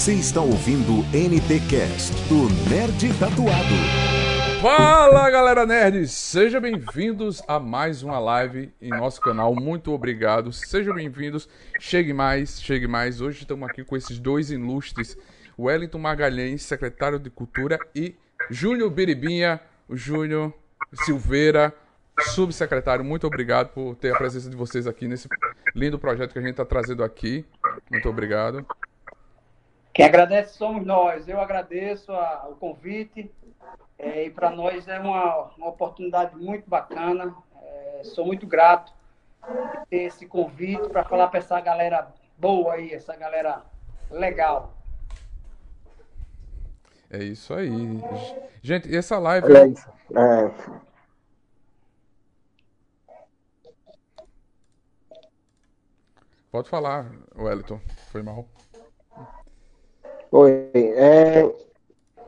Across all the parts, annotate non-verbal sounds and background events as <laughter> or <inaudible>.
Você está ouvindo NT Cast do Nerd Tatuado. Fala galera nerds, sejam bem-vindos a mais uma live em nosso canal. Muito obrigado, sejam bem-vindos. Chegue mais, chegue mais. Hoje estamos aqui com esses dois ilustres, Wellington Magalhães, secretário de Cultura, e Júnior Biribinha, o Júnior Silveira, subsecretário. Muito obrigado por ter a presença de vocês aqui nesse lindo projeto que a gente está trazendo aqui. Muito obrigado. Quem agradece somos nós. Eu agradeço a, o convite é, e para nós é uma, uma oportunidade muito bacana. É, sou muito grato por ter esse convite para falar para essa galera boa aí, essa galera legal. É isso aí. Gente, essa live. É isso. É. Pode falar, Wellington. Foi mal. Oi. É,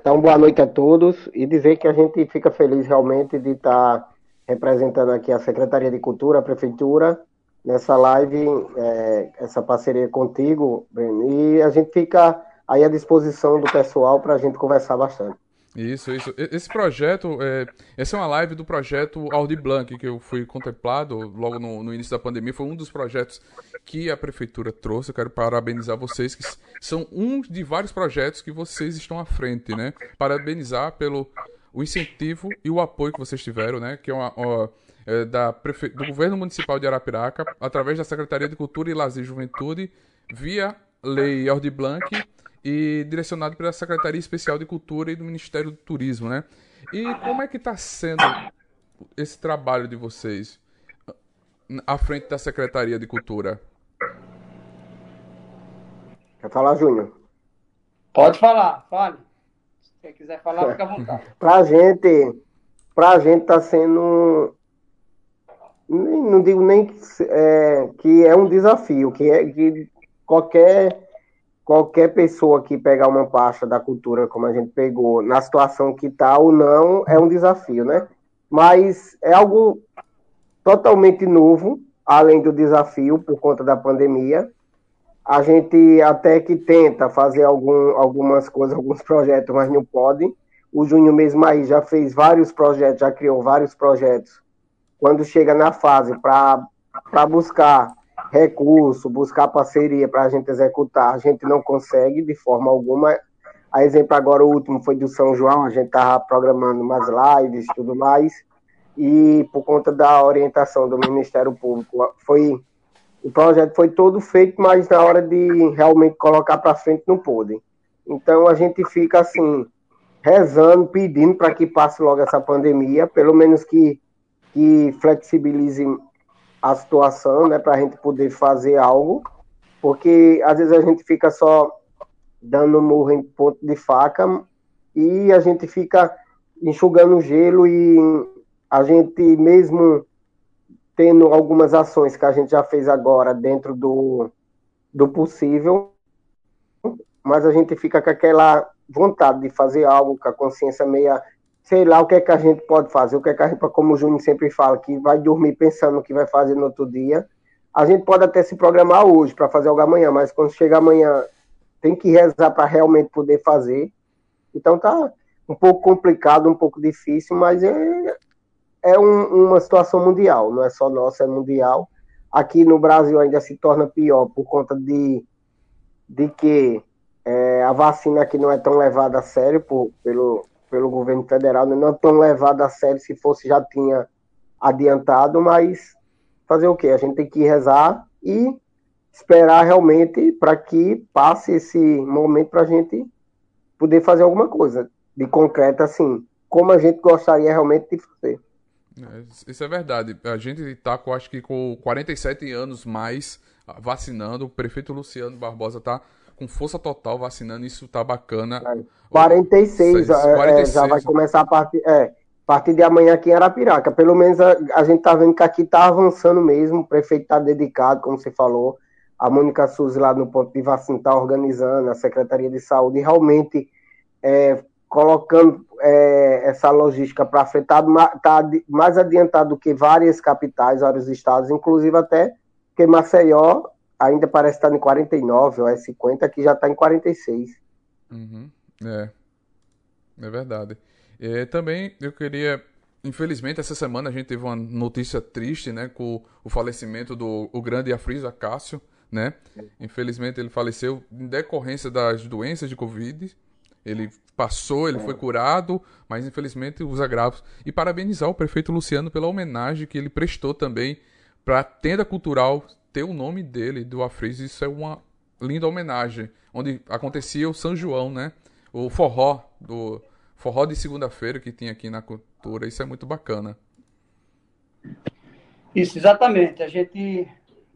então, boa noite a todos e dizer que a gente fica feliz realmente de estar representando aqui a Secretaria de Cultura, a Prefeitura, nessa live, é, essa parceria contigo, Breno, e a gente fica aí à disposição do pessoal para a gente conversar bastante. Isso, isso. Esse projeto, é, essa é uma live do projeto Audi Blanc, que eu fui contemplado logo no, no, início da pandemia. Foi um dos projetos que a prefeitura trouxe. Eu quero parabenizar vocês, que são um de vários projetos que vocês estão à frente, né? Parabenizar pelo o incentivo e o apoio que vocês tiveram, né? Que é uma, uma é, da prefe... do governo municipal de Arapiraca, através da Secretaria de Cultura e Lazer e Juventude, via lei Audi Blanc e direcionado pela Secretaria Especial de Cultura e do Ministério do Turismo, né? E como é que está sendo esse trabalho de vocês à frente da Secretaria de Cultura? Quer falar, Júnior? Pode falar, fale. Se você quiser falar, fica à vontade. <laughs> pra gente, pra gente tá sendo não digo nem que é, que é um desafio, que é que qualquer qualquer pessoa que pegar uma pasta da cultura como a gente pegou, na situação que está ou não, é um desafio, né? Mas é algo totalmente novo, além do desafio por conta da pandemia. A gente até que tenta fazer algum, algumas coisas, alguns <laughs> projetos, mas não pode. O Júnior mesmo aí já fez vários projetos, já criou vários projetos. Quando chega na fase para buscar recurso, buscar parceria para a gente executar, a gente não consegue de forma alguma. A exemplo agora, o último foi do São João, a gente estava programando umas lives e tudo mais, e por conta da orientação do Ministério Público, foi o projeto foi todo feito, mas na hora de realmente colocar para frente não pôde. Então a gente fica assim, rezando, pedindo para que passe logo essa pandemia, pelo menos que, que flexibilize a situação, né, para a gente poder fazer algo, porque às vezes a gente fica só dando murro em ponto de faca e a gente fica enxugando gelo e a gente mesmo tendo algumas ações que a gente já fez agora dentro do, do possível, mas a gente fica com aquela vontade de fazer algo, com a consciência meia sei lá o que é que a gente pode fazer, o que é que a gente, como o Júnior sempre fala, que vai dormir pensando o que vai fazer no outro dia. A gente pode até se programar hoje para fazer algo amanhã, mas quando chega amanhã tem que rezar para realmente poder fazer. Então tá um pouco complicado, um pouco difícil, mas é, é um, uma situação mundial, não é só nossa, é mundial. Aqui no Brasil ainda se torna pior por conta de, de que é, a vacina aqui não é tão levada a sério por, pelo, pelo governo federal, né? não tão levado a sério, se fosse já tinha adiantado, mas fazer o quê? A gente tem que rezar e esperar realmente para que passe esse momento para a gente poder fazer alguma coisa de concreto, assim, como a gente gostaria realmente de fazer. É, isso é verdade. A gente está, acho que, com 47 anos mais vacinando. O prefeito Luciano Barbosa está com força total vacinando, isso tá bacana. 46, 46. É, é, já vai começar a partir, é, a partir de amanhã aqui em Arapiraca. Pelo menos a, a gente tá vendo que aqui tá avançando mesmo, o prefeito tá dedicado, como você falou, a Mônica Suzy lá no ponto de vacina tá organizando, a Secretaria de Saúde realmente é, colocando é, essa logística para frente, tá, tá mais adiantado do que várias capitais, vários estados, inclusive até que Maceió ainda parece estar em 49 ou é 50, que já está em 46. Uhum. É. É verdade. É, também eu queria. Infelizmente, essa semana a gente teve uma notícia triste, né? Com o falecimento do o grande Afrisa Cássio, né? Infelizmente ele faleceu em decorrência das doenças de Covid. Ele passou, ele foi curado, mas infelizmente os agravos. E parabenizar o prefeito Luciano pela homenagem que ele prestou também para a tenda cultural ter o nome dele, do Afris. Isso é uma linda homenagem, onde acontecia o São João, né? O forró do forró de segunda-feira que tinha aqui na cultura. Isso é muito bacana. Isso, exatamente. A gente,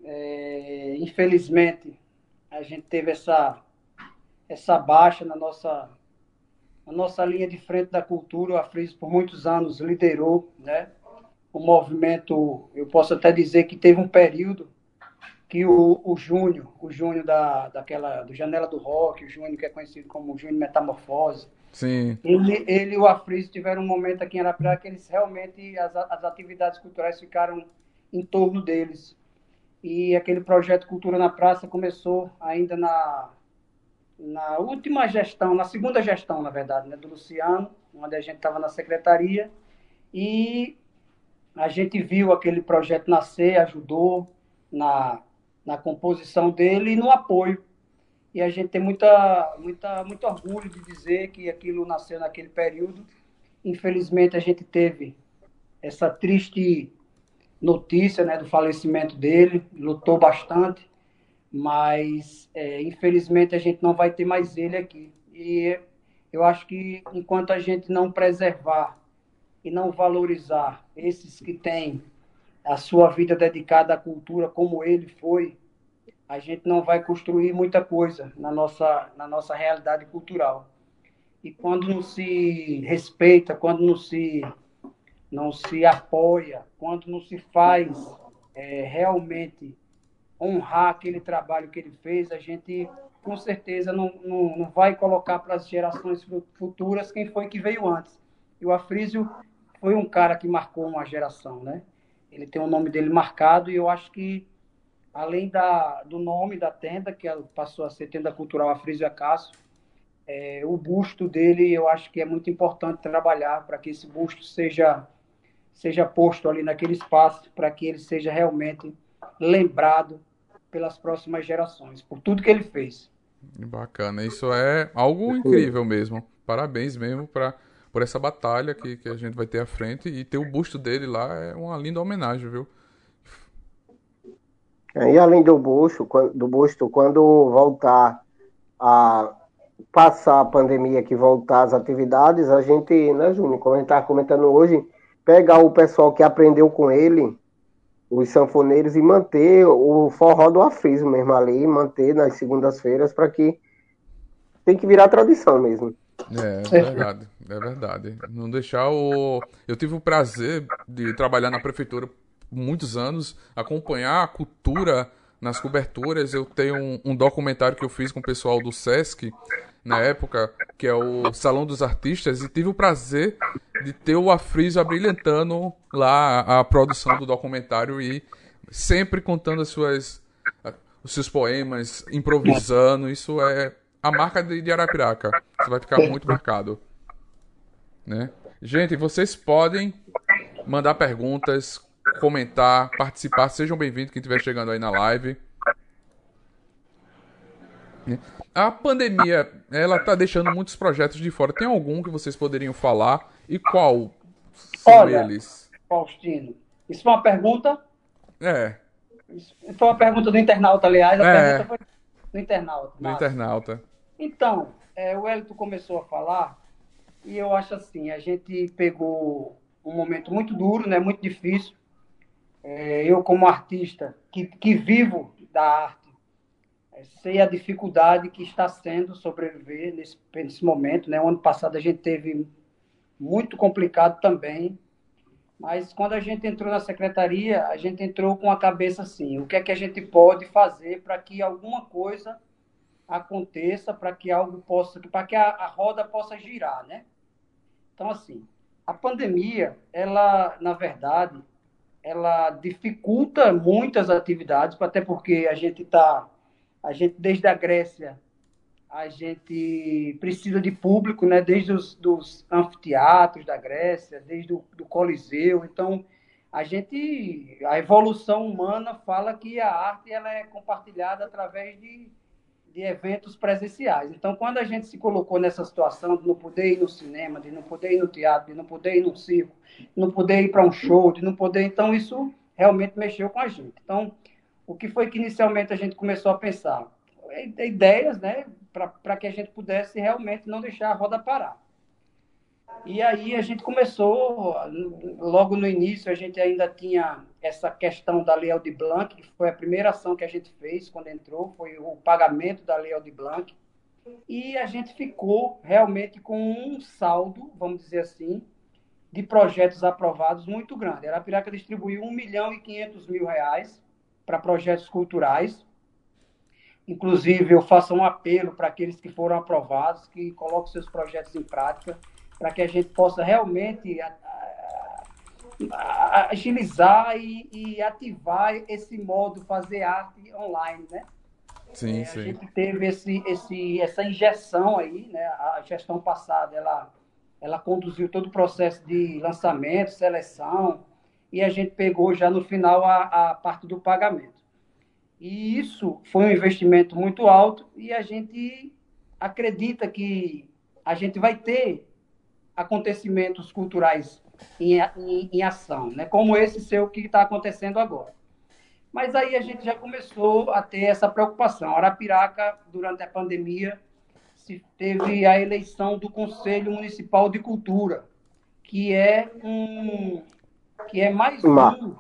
é, infelizmente, a gente teve essa, essa baixa na nossa, na nossa linha de frente da cultura. O Afris, por muitos anos, liderou né, o movimento. Eu posso até dizer que teve um período que o, o Júnior, o Júnior da, daquela, do Janela do Rock, o Júnior que é conhecido como Júnior Metamorfose, Sim. Ele, ele e o Afris tiveram um momento aqui em Arapiraca que eles realmente, as, as atividades culturais ficaram em torno deles. E aquele projeto Cultura na Praça começou ainda na, na última gestão, na segunda gestão, na verdade, né, do Luciano, onde a gente estava na secretaria. E a gente viu aquele projeto nascer, ajudou na, na composição dele e no apoio e a gente tem muita, muita, muito orgulho de dizer que aquilo nasceu naquele período. Infelizmente, a gente teve essa triste notícia né, do falecimento dele, lutou bastante, mas é, infelizmente a gente não vai ter mais ele aqui. E eu acho que enquanto a gente não preservar e não valorizar esses que têm a sua vida dedicada à cultura como ele foi, a gente não vai construir muita coisa na nossa, na nossa realidade cultural. E quando não se respeita, quando não se, não se apoia, quando não se faz é, realmente honrar aquele trabalho que ele fez, a gente com certeza não, não, não vai colocar para as gerações futuras quem foi que veio antes. E o Afrísio foi um cara que marcou uma geração, né? Ele tem o nome dele marcado e eu acho que além da, do nome da tenda, que passou a ser Tenda Cultural Afrísio Acácio, é, o busto dele, eu acho que é muito importante trabalhar para que esse busto seja, seja posto ali naquele espaço, para que ele seja realmente lembrado pelas próximas gerações, por tudo que ele fez. Bacana, isso é algo incrível mesmo. Parabéns mesmo pra, por essa batalha que, que a gente vai ter à frente e ter o busto dele lá é uma linda homenagem, viu? E além do busto, do busto, quando voltar a passar a pandemia, que voltar as atividades, a gente, né, Júnior, como a gente estava comentando hoje, pegar o pessoal que aprendeu com ele, os sanfoneiros, e manter o forró do afrismo mesmo ali, manter nas segundas-feiras, para que tem que virar tradição mesmo. É, é verdade, é verdade. Não deixar o. Eu tive o prazer de trabalhar na prefeitura muitos anos, acompanhar a cultura nas coberturas. Eu tenho um, um, documentário que eu fiz com o pessoal do Sesc na época, que é o Salão dos Artistas, e tive o prazer de ter o Afriso abrilhantando lá a, a produção do documentário e sempre contando as suas os seus poemas, improvisando. Isso é a marca de, Arapiraca. Isso vai ficar muito marcado. Né? Gente, vocês podem mandar perguntas, comentar, participar. Sejam bem-vindos quem estiver chegando aí na live. A pandemia, ela tá deixando muitos projetos de fora. Tem algum que vocês poderiam falar? E qual são Olha, eles? Faustino, isso foi uma pergunta? É. Isso foi uma pergunta do internauta, aliás. A é. pergunta foi do internauta. Internauta. Então, é, o Elito começou a falar e eu acho assim, a gente pegou um momento muito duro, né, muito difícil, é, eu como artista que, que vivo da arte, é, sei a dificuldade que está sendo sobreviver nesse, nesse momento. Né? O ano passado a gente teve muito complicado também, mas quando a gente entrou na secretaria, a gente entrou com a cabeça assim: o que é que a gente pode fazer para que alguma coisa aconteça, para que algo possa, para que a, a roda possa girar, né? Então assim, a pandemia, ela na verdade ela dificulta muitas atividades, até porque a gente está, a gente desde a Grécia, a gente precisa de público, né? Desde os dos anfiteatros da Grécia, desde o do Coliseu. Então, a gente, a evolução humana fala que a arte ela é compartilhada através de, de eventos presenciais. Então, quando a gente se colocou nessa situação de não poder ir no cinema, de não poder ir no teatro, de não poder ir no circo, de não poder ir para um show, de não poder, então isso realmente mexeu com a gente. Então, o que foi que inicialmente a gente começou a pensar? Ideias, né, para que a gente pudesse realmente não deixar a roda parar. E aí a gente começou, logo no início, a gente ainda tinha essa questão da Lei Aldir Blanc, que foi a primeira ação que a gente fez quando entrou, foi o pagamento da Lei Aldir Blanc. E a gente ficou realmente com um saldo, vamos dizer assim, de projetos aprovados muito grande. A Arapiraca distribuiu 1 milhão e 500 mil reais para projetos culturais. Inclusive, eu faço um apelo para aqueles que foram aprovados, que coloquem seus projetos em prática, para que a gente possa realmente agilizar e, e, ativar esse modo fazer arte online, né? Sim, é, sim. A gente teve esse, esse, essa injeção aí, né? A gestão passada, ela, ela conduziu todo o processo de lançamento, seleção, e a gente pegou já no final a, a parte do pagamento. E isso foi um investimento muito alto e a gente acredita que a gente vai ter acontecimentos culturais em, em, em ação, né? como esse seu que está acontecendo agora. Mas aí a gente já começou a ter essa preocupação. Arapiraca, durante a pandemia, se teve a eleição do Conselho Municipal de Cultura, que é um que é mais um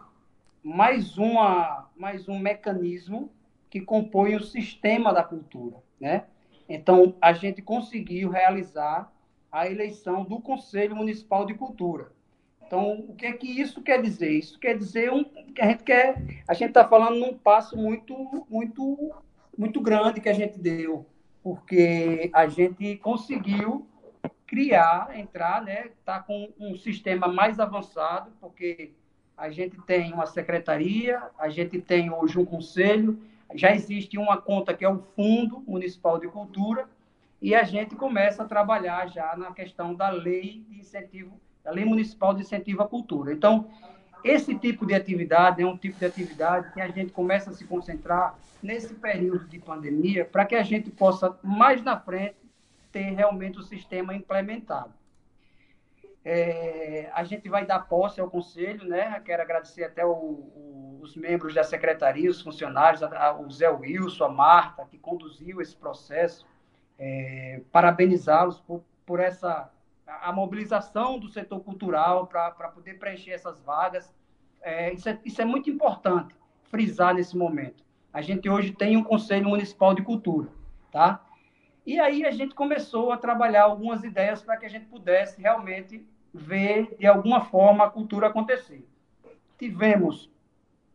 mais uma mais um mecanismo que compõe o sistema da cultura, né? Então a gente conseguiu realizar a eleição do Conselho Municipal de Cultura. Então, o que é que isso quer dizer? Isso quer dizer um, que a gente quer, a gente está falando num passo muito, muito, muito grande que a gente deu, porque a gente conseguiu criar, entrar, né? Tá com um sistema mais avançado, porque a gente tem uma secretaria, a gente tem hoje um conselho, já existe uma conta que é o Fundo Municipal de Cultura, e a gente começa a trabalhar já na questão da lei de incentivo, da lei municipal de incentivo à cultura. Então, esse tipo de atividade é um tipo de atividade que a gente começa a se concentrar nesse período de pandemia para que a gente possa, mais na frente, ter realmente o sistema implementado. É, a gente vai dar posse ao conselho, né? Quero agradecer até o, o, os membros da secretaria, os funcionários, a, a, o Zé Wilson, a Marta, que conduziu esse processo, é, parabenizá-los por, por essa a mobilização do setor cultural para poder preencher essas vagas. É, isso, é, isso é muito importante frisar nesse momento. A gente hoje tem um Conselho Municipal de Cultura, tá? E aí a gente começou a trabalhar algumas ideias para que a gente pudesse realmente ver de alguma forma a cultura acontecer. Tivemos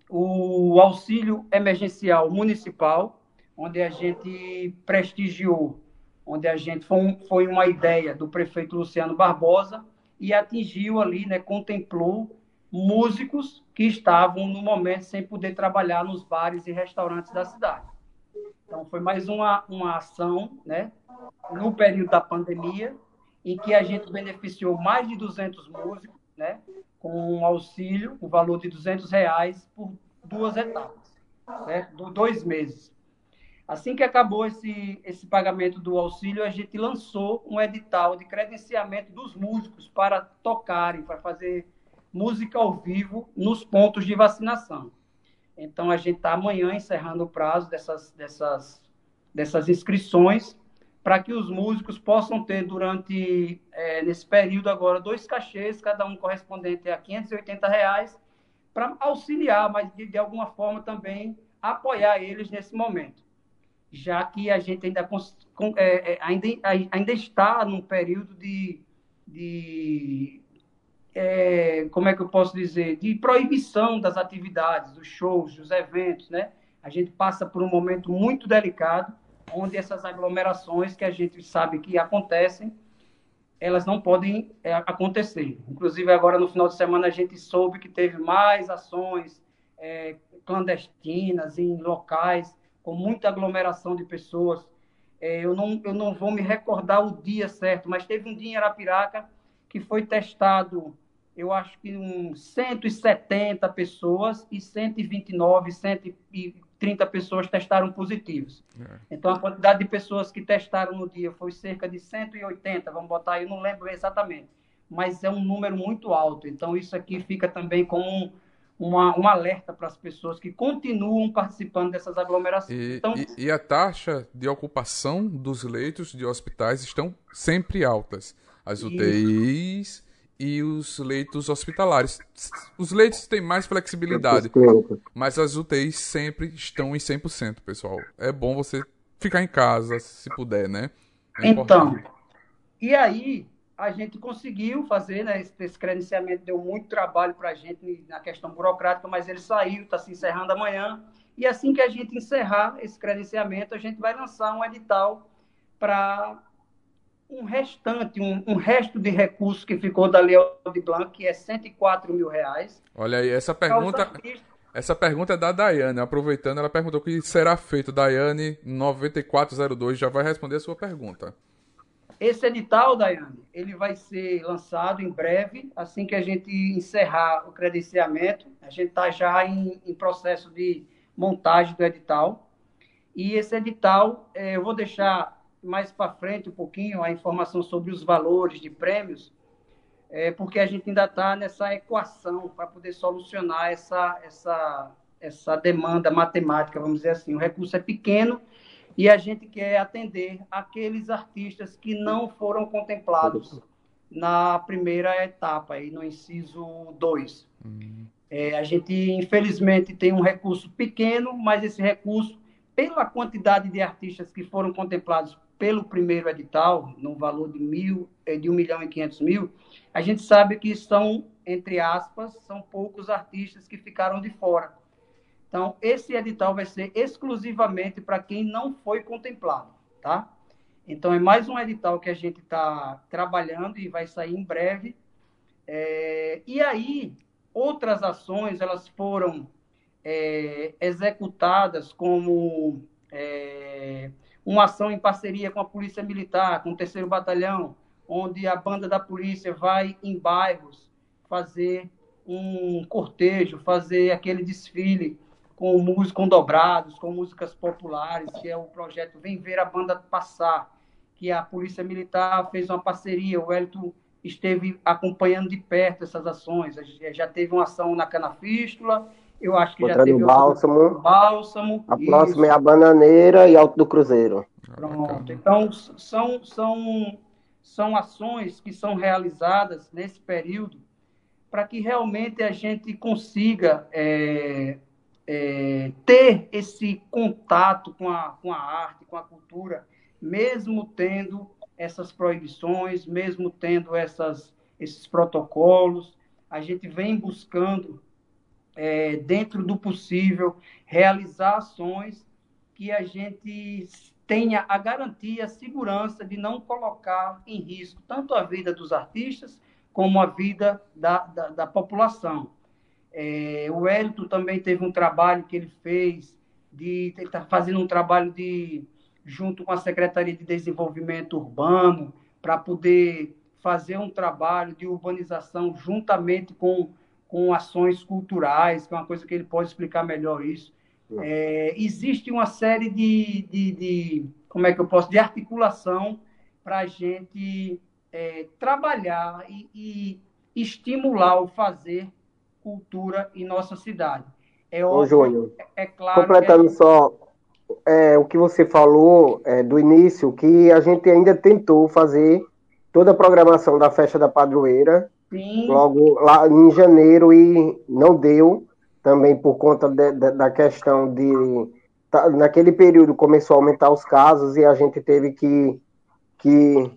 o auxílio emergencial municipal, onde a gente prestigiou onde a gente foi, foi uma ideia do prefeito Luciano Barbosa e atingiu ali, né, contemplou músicos que estavam no momento sem poder trabalhar nos bares e restaurantes da cidade. Então foi mais uma, uma ação, né, no período da pandemia, em que a gente beneficiou mais de 200 músicos, né, com um auxílio, o um valor de 200 reais por duas etapas, certo? Dois meses. Assim que acabou esse, esse pagamento do auxílio, a gente lançou um edital de credenciamento dos músicos para tocarem, para fazer música ao vivo nos pontos de vacinação. Então, a gente está amanhã encerrando o prazo dessas, dessas, dessas inscrições para que os músicos possam ter, durante, é, nesse período agora, dois cachês, cada um correspondente a 580 reais, para auxiliar, mas de, de alguma forma também apoiar eles nesse momento já que a gente ainda, é, é, ainda, ainda está num período de, de é, como é que eu posso dizer, de proibição das atividades, dos shows, dos eventos, né? A gente passa por um momento muito delicado, onde essas aglomerações que a gente sabe que acontecem, elas não podem é, acontecer. Inclusive, agora no final de semana, a gente soube que teve mais ações é, clandestinas em locais com muita aglomeração de pessoas é, eu, não, eu não vou me recordar o dia certo, mas teve um dia em Arapiraca que foi testado, eu acho que uns 170 pessoas e 129, 130 pessoas testaram positivos. É. Então, a quantidade de pessoas que testaram no dia foi cerca de 180, vamos botar aí, eu não lembro exatamente, mas é um número muito alto. Então, isso aqui fica também como um uma, um alerta para as pessoas que continuam participando dessas aglomerações. E, então, e, e, a taxa de ocupação dos leitos de hospitais estão sempre altas. As UTIs isso. E os leitos hospitalares. Os leitos têm mais flexibilidade, mas as UTIs sempre estão em 100%, pessoal. É bom você ficar em casa, se puder, né? É então, e aí, a gente conseguiu fazer, né? Esse, esse credenciamento deu muito trabalho para a gente na questão burocrática, mas ele saiu, está se encerrando amanhã. E assim que a gente encerrar esse credenciamento, a gente vai lançar um edital para um restante, um, um, resto de recursos que ficou da Lei de Blanc, que é 104 mil reais. Olha aí, essa pergunta, essa pergunta é da Daiane. Aproveitando, ela perguntou o que será feito. Daiane 9402 já vai responder a sua pergunta. Esse edital, Daiane, ele vai ser lançado em breve, assim que a gente encerrar o credenciamento. A gente está já em, em, processo de montagem do edital. E esse edital, é, eu vou deixar mais para frente um pouquinho a informação sobre os valores de prêmios, é, porque a gente ainda está nessa equação para poder solucionar essa, essa, essa demanda matemática, vamos dizer assim. O recurso é pequeno, e a gente quer atender aqueles artistas que não foram contemplados na primeira etapa, aí no inciso 2. Uhum. É, a gente, infelizmente, tem um recurso pequeno, mas esse recurso, pela quantidade de artistas que foram contemplados pelo primeiro edital, no valor de, mil, é, de 1 milhão e 500 mil, a gente sabe que são, entre aspas, são poucos artistas que ficaram de fora. Então, esse edital vai ser exclusivamente para quem não foi contemplado, tá? Então, é mais um edital que a gente está trabalhando e vai sair em breve. É, e aí, outras ações, elas foram é, executadas como é, uma ação em parceria com a Polícia Militar, com o Terceiro Batalhão, onde a banda da polícia vai em bairros fazer um cortejo, fazer aquele desfile com músicos com dobrados, com músicas populares, que é o projeto Vem Ver a Banda Passar, que a Polícia Militar fez uma parceria, o Hélito esteve acompanhando de perto essas ações, já teve uma ação na Canafístula, eu acho que Outra já teve Bálsamo, Bálsamo. A isso. próxima é a Bananeira e Alto do Cruzeiro. Pronto, então são, são, são ações que são realizadas nesse período para que realmente a gente consiga é, é, ter esse contato com a, com a arte, com a cultura, mesmo tendo essas proibições, mesmo tendo essas, esses protocolos, a gente vem buscando, é, dentro do possível, realizar ações que a gente tenha a garantia, a segurança de não colocar em risco tanto a vida dos artistas como a vida da, da, da população. É, o Hélito também teve um trabalho que ele fez, de ele está fazendo um trabalho de junto com a Secretaria de Desenvolvimento Urbano, para poder fazer um trabalho de urbanização juntamente com, com ações culturais, que é uma coisa que ele pode explicar melhor isso. É, existe uma série de, de, de, como é que eu posso, de articulação para a gente é, trabalhar e, e estimular o fazer cultura em nossa cidade. É óbvio, Ô, Júnior, é, é claro completando é... só é, o que você falou é, do início, que a gente ainda tentou fazer toda a programação da festa da padroeira, Sim. logo lá em janeiro e não deu, também por conta de, de, da questão de tá, naquele período começou a aumentar os casos e a gente teve que, que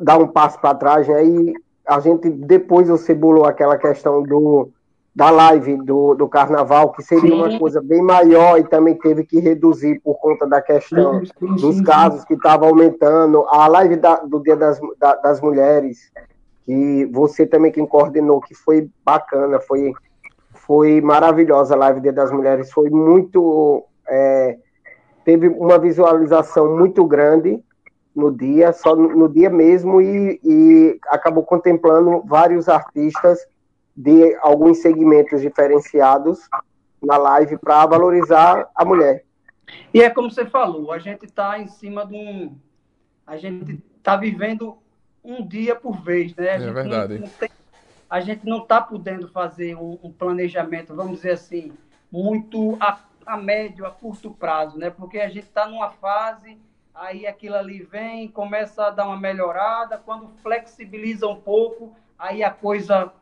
dar um passo para trás, né? E a gente depois você bolou aquela questão do da live do, do carnaval, que seria sim. uma coisa bem maior e também teve que reduzir por conta da questão sim, sim, dos casos que estavam aumentando. A live da, do Dia das, da, das Mulheres, que você também quem coordenou, que foi bacana, foi, foi maravilhosa a live Dia das Mulheres, foi muito. É, teve uma visualização muito grande no dia, só no, no dia mesmo, e, e acabou contemplando vários artistas de alguns segmentos diferenciados na live para valorizar a mulher. E é como você falou, a gente está em cima de um. A gente está vivendo um dia por vez, né? A é verdade. Não, não tem, a gente não está podendo fazer um, um, planejamento, vamos dizer assim, muito a, a médio, a curto prazo, né? Porque a gente está numa fase, aí aquilo ali vem, começa a dar uma melhorada, quando flexibiliza um pouco, aí a coisa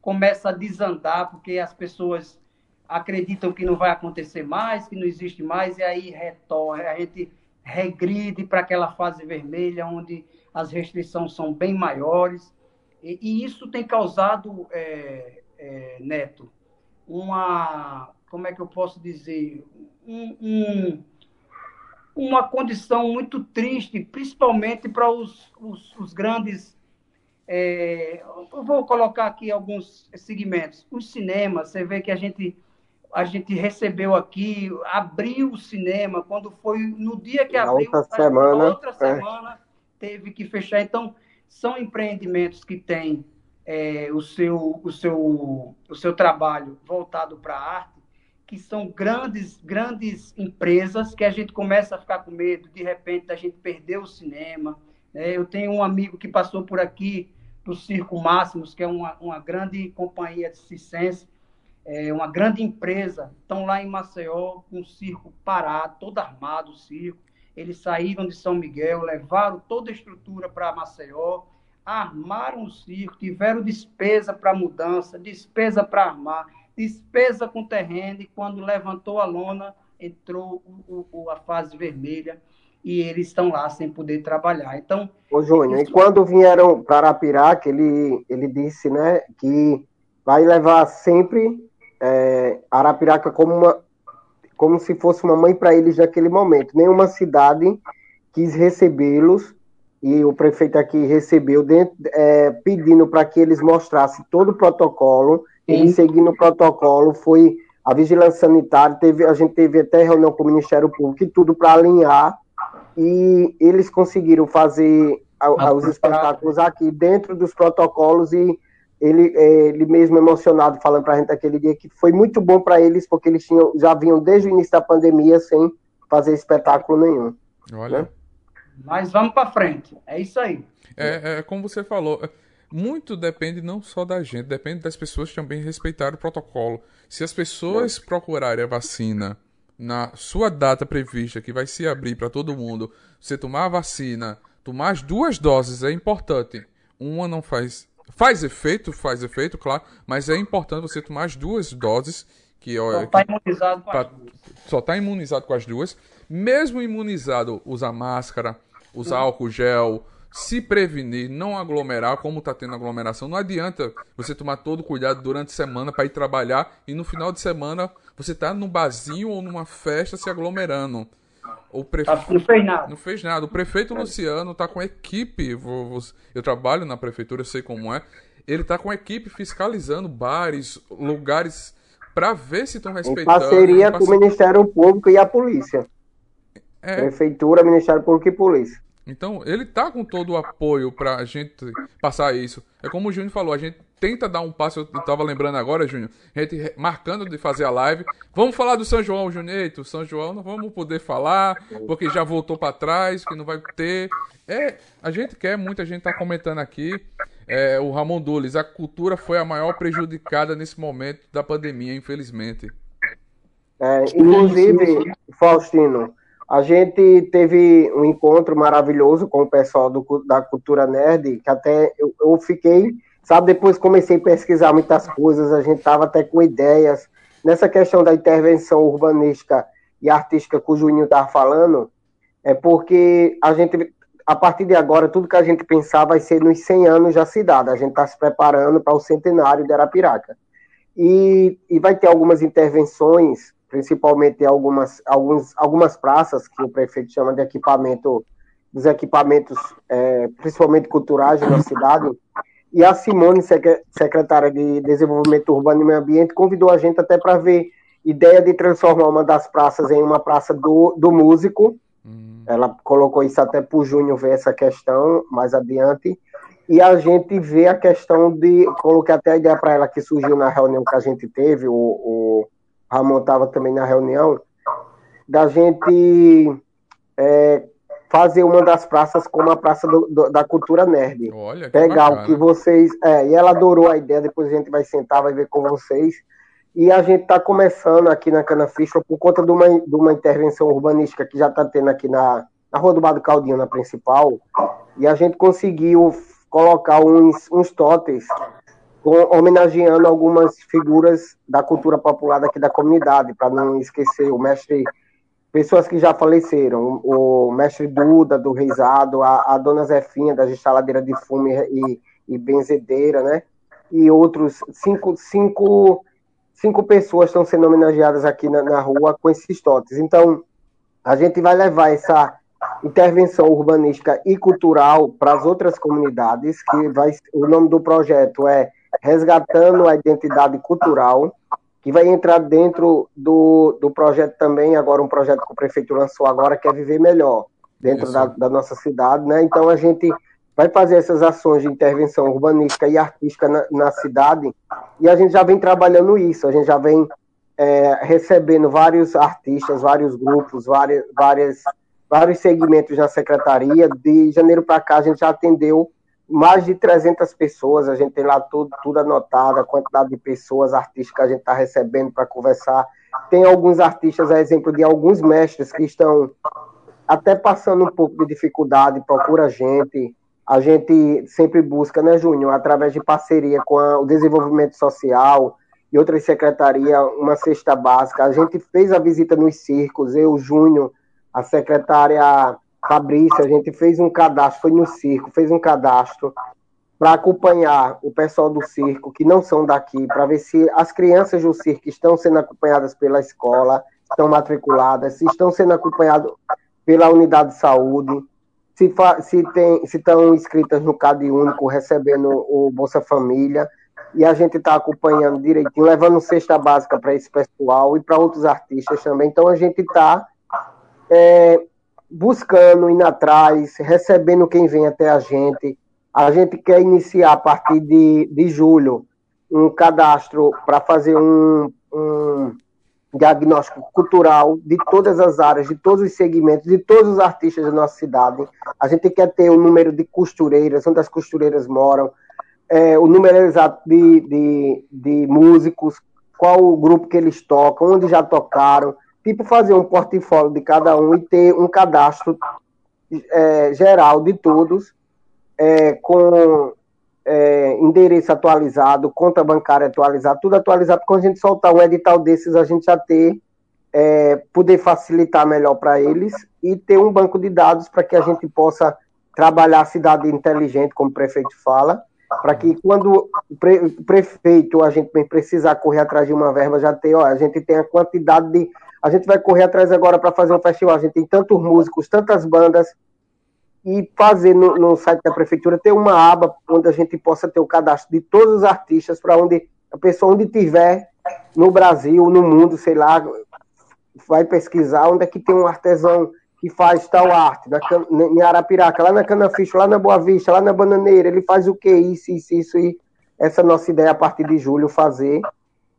começa a desandar, porque as pessoas acreditam que não vai acontecer mais, que não existe mais, e aí retorna, a gente regride para aquela fase vermelha, onde as restrições são bem maiores. E, e isso tem causado, é, é, Neto, uma. Como é que eu posso dizer? Um, um, uma condição muito triste, principalmente para os, os, os grandes. É, eu vou colocar aqui alguns segmentos. Os cinemas, você vê que a gente a gente recebeu aqui, abriu o cinema, quando foi no dia que na abriu, outra semana, outra semana é. Teve que fechar. Então, são empreendimentos que têm é, o, seu, o, seu, o seu trabalho voltado para a arte, que são grandes, grandes empresas que a gente começa a ficar com medo, de repente, da gente perder o cinema. Né? Eu tenho um amigo que passou por aqui, do Circo Máximos, que é uma, uma grande companhia de circense, é, uma grande empresa, estão lá em Maceió, com um circo parado, todo armado o circo. Eles saíram de São Miguel, levaram toda a estrutura para Maceió, armaram o circo, tiveram despesa para mudança, despesa para armar, despesa com terreno, e quando levantou a lona, entrou o, o, a fase vermelha e eles estão lá sem poder trabalhar. Então, Ô, Júnior, isso... e quando vieram para Arapiraca, ele, ele disse né, que vai levar sempre é, Arapiraca como, uma, como se fosse uma mãe para eles naquele momento. Nenhuma cidade quis recebê-los e o prefeito aqui recebeu dentro, é, pedindo para que eles mostrassem todo o protocolo. E seguindo o protocolo foi a vigilância sanitária, teve, a gente teve até reunião com o Ministério Público e tudo para alinhar. E eles conseguiram fazer a, a, os espetáculos aqui dentro dos protocolos e ele, é, ele mesmo emocionado falando para a gente aquele dia que foi muito bom para eles porque eles tinham, já vinham desde o início da pandemia sem fazer espetáculo nenhum. Olha. Né? Mas vamos para frente, é isso aí. É, é, como você falou, muito depende não só da gente, depende das pessoas também respeitar o protocolo. Se as pessoas é. procurarem a vacina na sua data prevista, que vai se abrir para todo mundo, você tomar a vacina, tomar as duas doses é importante. Uma não faz Faz efeito, faz efeito, claro, mas é importante você tomar as duas doses. Que, só está imunizado com pra, as duas. Só está imunizado com as duas. Mesmo imunizado, usar máscara, usar álcool gel, se prevenir, não aglomerar, como está tendo aglomeração. Não adianta você tomar todo cuidado durante a semana para ir trabalhar e no final de semana você está num barzinho ou numa festa se aglomerando. O prefe... Não fez nada. Não fez nada. O prefeito Luciano está com equipe. Eu trabalho na prefeitura, eu sei como é. Ele está com equipe fiscalizando bares, lugares, para ver se estão respeitando. Em parceria com o Ministério Público e a polícia. É. Prefeitura, Ministério Público e polícia. Então, ele tá com todo o apoio pra gente passar isso. É como o Júnior falou, a gente tenta dar um passo, eu tava lembrando agora, Júnior, a gente marcando de fazer a live. Vamos falar do São João, Júnior. São João não vamos poder falar, porque já voltou para trás, que não vai ter. É, a gente quer, muita gente tá comentando aqui. É, o Ramon Dules, a cultura foi a maior prejudicada nesse momento da pandemia, infelizmente. É, inclusive, Faustino, a gente teve um encontro maravilhoso com o pessoal do, da Cultura Nerd, que até eu, eu fiquei, sabe, depois comecei a pesquisar muitas coisas, a gente estava até com ideias. Nessa questão da intervenção urbanística e artística que o Juninho estava falando, é porque a gente, a partir de agora, tudo que a gente pensar vai ser nos 100 anos da cidade. A gente está se preparando para o centenário de Arapiraca. E, e vai ter algumas intervenções principalmente algumas, alguns, algumas praças que o prefeito chama de equipamento, dos equipamentos, é, principalmente culturais na cidade. E a Simone, secretária de Desenvolvimento Urbano e Meio Ambiente, convidou a gente até para ver ideia de transformar uma das praças em uma praça do, do músico. Hum. Ela colocou isso até para o Júnior ver essa questão mais adiante. E a gente vê a questão de. Coloquei até a ideia para ela que surgiu na reunião que a gente teve, o, o Ramon estava também na reunião, da gente é, fazer uma das praças como a Praça do, do, da Cultura Nerd. Olha, que Pegar o que vocês. É, e ela adorou a ideia, depois a gente vai sentar, vai ver com vocês. E a gente está começando aqui na Cana Fischler por conta de uma, de uma intervenção urbanística que já está tendo aqui na, na Rua do Bar do Caldinho, na principal. E a gente conseguiu colocar uns, uns totens homenageando algumas figuras da cultura popular daqui da comunidade, para não esquecer o mestre, pessoas que já faleceram, o mestre Duda, do Reisado, a, a dona Zefinha, da instaladeira de fume e, e benzedeira, né? E outros, cinco, cinco, cinco pessoas estão sendo homenageadas aqui na, na rua com esses totes. Então, a gente vai levar essa intervenção urbanística e cultural para as outras comunidades, que vai, o nome do projeto é resgatando a identidade cultural, que vai entrar dentro do, do projeto também, agora um projeto que o prefeito lançou agora, que é Viver Melhor, dentro da, da, nossa cidade, né? Então a gente vai fazer essas ações de intervenção urbanística e artística na, na cidade, e a gente já vem trabalhando isso, a gente já vem é, recebendo vários artistas, vários grupos, várias, várias, vários segmentos na secretaria. De janeiro para cá a gente já atendeu mais de 300 pessoas, a gente tem lá tudo, tudo anotado, a quantidade de pessoas, artistas que a gente está recebendo para conversar. Tem alguns artistas, a exemplo de alguns mestres que estão até passando um pouco de dificuldade, procura a gente. A gente sempre busca, né, Júnior, através de parceria com a, o desenvolvimento social e outras secretarias, uma cesta básica. A gente fez a visita nos circos, eu, Júnior, a secretária Fabrício, a gente fez um cadastro, foi no circo, fez um cadastro para acompanhar o pessoal do circo que não são daqui, para ver se as crianças do circo estão sendo acompanhadas pela escola, estão matriculadas, se estão sendo acompanhadas pela unidade de saúde, se, se, tem, se estão inscritas no CAD Único, recebendo o Bolsa Família, e a gente está acompanhando direitinho, levando cesta básica para esse pessoal e para outros artistas também. Então a gente está é, buscando, indo atrás, recebendo quem vem até a gente. A gente quer iniciar a partir de, de julho um cadastro para fazer um, um diagnóstico cultural de todas as áreas, de todos os segmentos, de todos os artistas da nossa cidade. A gente quer ter o número de costureiras, onde as costureiras moram, é, o número exato de, de, de músicos, qual o grupo que eles tocam, onde já tocaram, tipo fazer um portfólio de cada um e ter um cadastro é, geral de todos, é, com é, endereço atualizado, conta bancária atualizada, tudo atualizado, quando a gente soltar um edital desses, a gente já ter, é, poder facilitar melhor para eles e ter um banco de dados para que a gente possa trabalhar a cidade inteligente, como o prefeito fala, para que quando o, pre, prefeito, a gente precisar correr atrás de uma verba, já ter, ó, a gente tem a quantidade de a gente vai correr atrás agora para fazer um festival. A gente tem tantos músicos, tantas bandas, e fazer no, no, site da prefeitura ter uma aba onde a gente possa ter o cadastro de todos os artistas para onde a pessoa onde tiver no Brasil, no mundo, sei lá, vai pesquisar onde é que tem um artesão que faz tal arte, na, em Arapiraca, lá na Canaficho, lá na Boa Vista, lá na Bananeira, ele faz o que? Isso, isso, isso, e essa é a nossa ideia a partir de julho fazer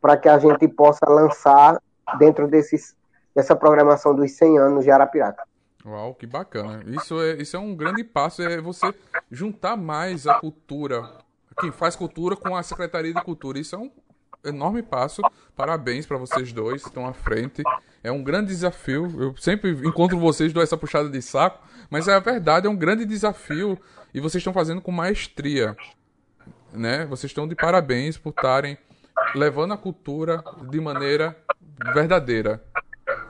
para que a gente possa lançar dentro desses, dessa programação dos 100 anos de Arapiraca. Uau, que bacana. Isso é, isso é um grande passo, é você juntar mais a cultura, quem faz cultura com a Secretaria de Cultura. Isso é um enorme passo. Parabéns para vocês dois, estão à frente. É um grande desafio. Eu sempre encontro vocês dou essa puxada de saco, mas é a verdade, é um grande desafio e vocês estão fazendo com maestria. Né? Vocês estão de parabéns por estarem levando a cultura de maneira verdadeira.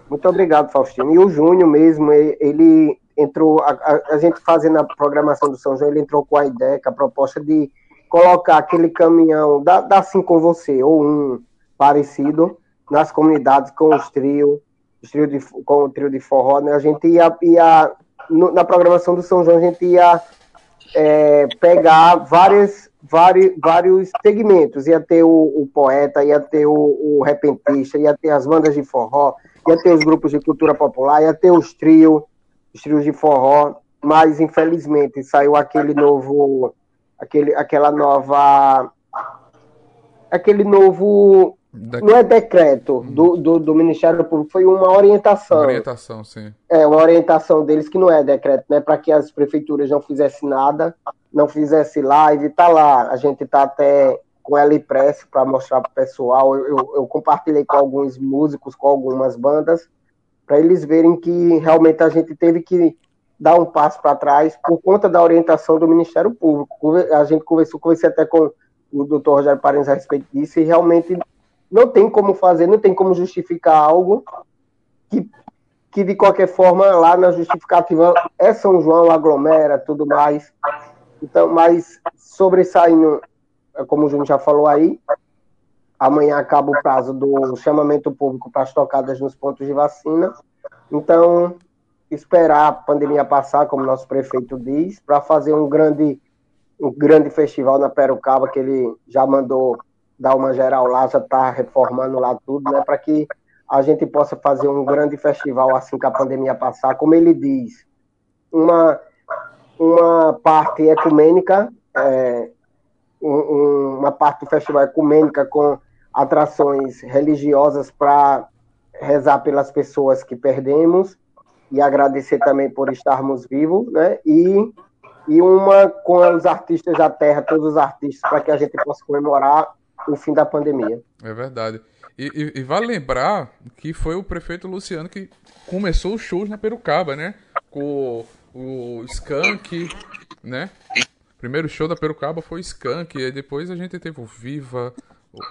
Muito obrigado, Faustino. E o Júnior mesmo, ele entrou, a, a, a, gente fazendo a programação do São João, ele entrou com a ideia, com a proposta de colocar aquele caminhão da, da Assim Com Você, ou um parecido, nas comunidades com os trios, os trio de, com o trio de forró, né? A gente ia, ia no, na programação do São João, a gente ia é, pegar várias vários, vários segmentos. Ia ter o, o poeta, ia ter o, o, repentista, ia ter as bandas de forró, ia ter os grupos de cultura popular, ia ter os trios, os trios de forró, mas infelizmente saiu aquele novo, aquele, aquela nova, aquele novo não é decreto hum. do, do, do, Ministério Público, foi uma orientação. Orientação, sim. É, uma orientação deles que não é decreto, né? Para que as prefeituras não fizessem nada, não fizessem live, tá lá. A gente tá até com ela impresso para mostrar para o pessoal. Eu, eu, eu, compartilhei com alguns músicos, com algumas bandas, para eles verem que realmente a gente teve que dar um passo para trás por conta da orientação do Ministério Público. A gente conversou, conversei até com o doutor Rogério Parens a respeito disso, e realmente não tem como fazer, não tem como justificar algo que, que de qualquer forma lá na justificativa é São João, aglomera, tudo mais. Então, mas sobressaindo, como o Júnior já falou aí, amanhã acaba o prazo do chamamento público para as tocadas nos pontos de vacina. Então, esperar a pandemia passar, como nosso prefeito diz, para fazer um grande, um grande festival na Perucaba, que ele já mandou dar uma geral lá, já está reformando lá tudo, né, para que a gente possa fazer um grande festival assim que a pandemia passar, como ele diz, uma, uma parte ecumênica, é, um, uma parte do festival ecumênica com atrações religiosas para rezar pelas pessoas que perdemos e agradecer também por estarmos vivos, né? E, e uma com os artistas da terra, todos os artistas, para que a gente possa comemorar o fim da pandemia. É verdade. E, e, e, vale lembrar que foi o prefeito Luciano que começou os shows na Perucaba, né? Com o, o Skank, né? Primeiro show da Perucaba foi Skank, e depois a gente teve o Viva,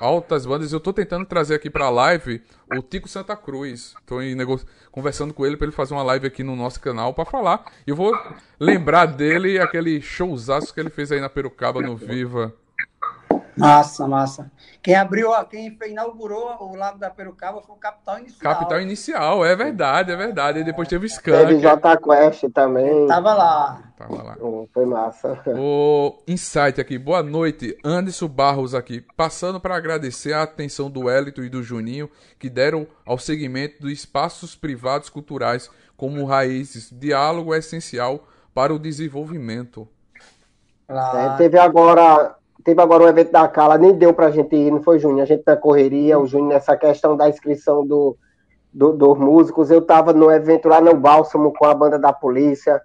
altas bandas. Eu tô tentando trazer aqui pra live o Tico Santa Cruz. Tô nego... conversando com ele para ele fazer uma live aqui no nosso canal para falar. E eu vou lembrar dele aquele showzaço que ele fez aí na Perucaba no Viva. Massa, massa. Quem abriu, quem inaugurou o Lago da Perucaba foi o Capital Inicial. Capital Inicial, é verdade, é verdade. E depois teve o Skank. Teve J Quest também. Tava lá. Tava lá. foi massa. O Insight aqui, boa noite. Anderson Barros aqui, passando para agradecer a atenção do Elito e do Juninho, que deram ao segmento dos espaços privados culturais como raízes. Diálogo é essencial para o desenvolvimento. Ah. É, teve agora teve agora o evento da Cala, nem deu pra gente ir, não foi, Júnior? A gente na correria, o Júnior nessa questão da inscrição do, do, dos músicos. Eu tava no evento lá no Bálsamo com a banda da polícia.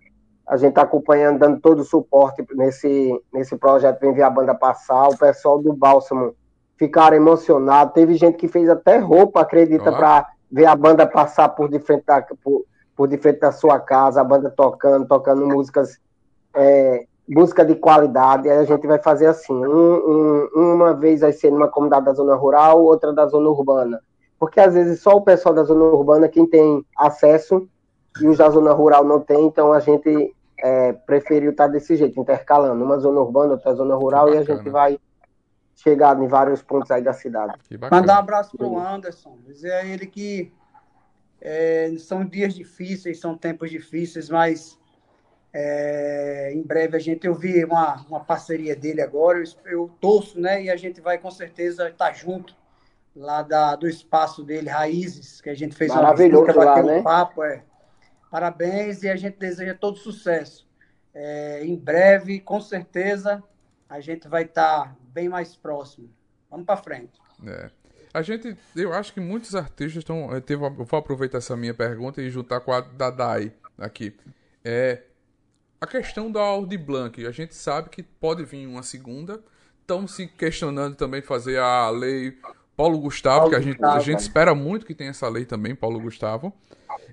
A gente tá acompanhando, dando todo o suporte nesse, nesse projeto para enviar a banda passar. O pessoal do Bálsamo ficaram emocionados. Teve gente que fez até roupa, acredita, ah. para ver a banda passar por de frente da, por, por de frente da sua casa, a banda tocando, tocando músicas é, busca de qualidade, aí a gente vai fazer assim, um, um, uma vez vai ser numa comunidade da zona rural, outra da zona urbana, porque às vezes só o pessoal da zona urbana quem tem acesso e os da zona rural não tem, então a gente é, preferiu estar desse jeito, intercalando, uma zona urbana, outra zona rural, e a gente vai chegar em vários pontos aí da cidade. Mandar um abraço para o Anderson, dizer a ele que é, são dias difíceis, são tempos difíceis, mas é, em breve a gente eu vi uma, uma parceria dele agora, eu, eu torço, né? E a gente vai com certeza estar junto lá da, do espaço dele, Raízes, que a gente fez uma visita, bater né? um papo. É. Parabéns e a gente deseja todo sucesso. É, em breve, com certeza, a gente vai estar bem mais próximo. Vamos para frente. É. A gente, eu acho que muitos artistas estão. Eu vou aproveitar essa minha pergunta e juntar com a da Dai aqui. É, a questão da Audi Blanc, a gente sabe que pode vir uma segunda. Estão se questionando também fazer a lei Paulo Gustavo, Paulo que a gente, Gustavo, a gente espera muito que tenha essa lei também, Paulo Gustavo.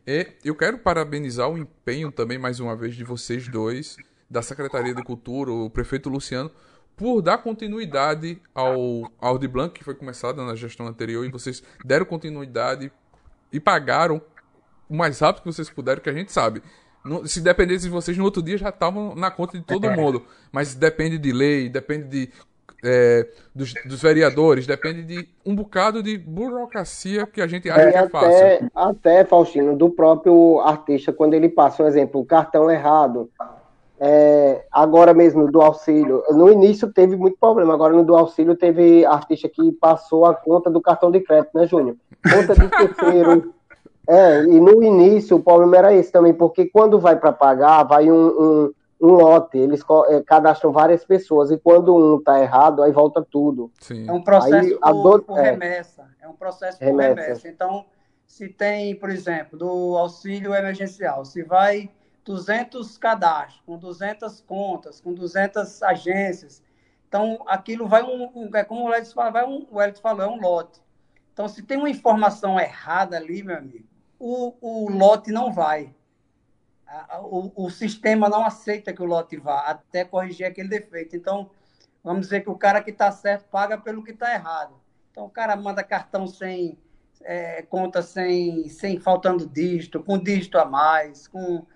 E eu quero parabenizar o empenho também, mais uma vez, de vocês dois, da Secretaria de Cultura, o prefeito Luciano, por dar continuidade ao Audi Blanc, que foi começado na gestão anterior, e vocês deram continuidade e pagaram o mais rápido que vocês puderam, que a gente sabe se dependesse de vocês, no outro dia já estavam na conta de todo é. mundo. Mas depende de lei, depende de, é, dos, dos, vereadores, depende de um bocado de burocracia que a gente acha é, que é fácil. Até, Faustino, do próprio artista, quando ele passa, um exemplo, o cartão errado, é, agora mesmo do auxílio, no início teve muito problema, agora no do auxílio teve artista que passou a conta do cartão de crédito, né, Júnior? Conta de terceiro. <laughs> É, e no início o problema era esse também, porque quando vai para pagar, vai um, um, um, lote, eles é, cadastram várias pessoas, e quando um tá errado, aí volta tudo. Sim. É um processo aí, por, dor, por é, remessa, é um processo por remessa. remessa. Então, se tem, por exemplo, do auxílio emergencial, se vai 200 cadastros, com 200 contas, com 200 agências. Então, aquilo vai um, um é como o Edson falou, vai um, o falou, é um lote. Então, se tem uma informação errada ali, meu amigo, o, o lote não vai. O, o sistema não aceita que o lote vá, até corrigir aquele defeito. Então, vamos dizer que o cara que está certo paga pelo que está errado. Então, o cara manda cartão sem é, conta sem, sem faltando dígito, com dígito a mais, com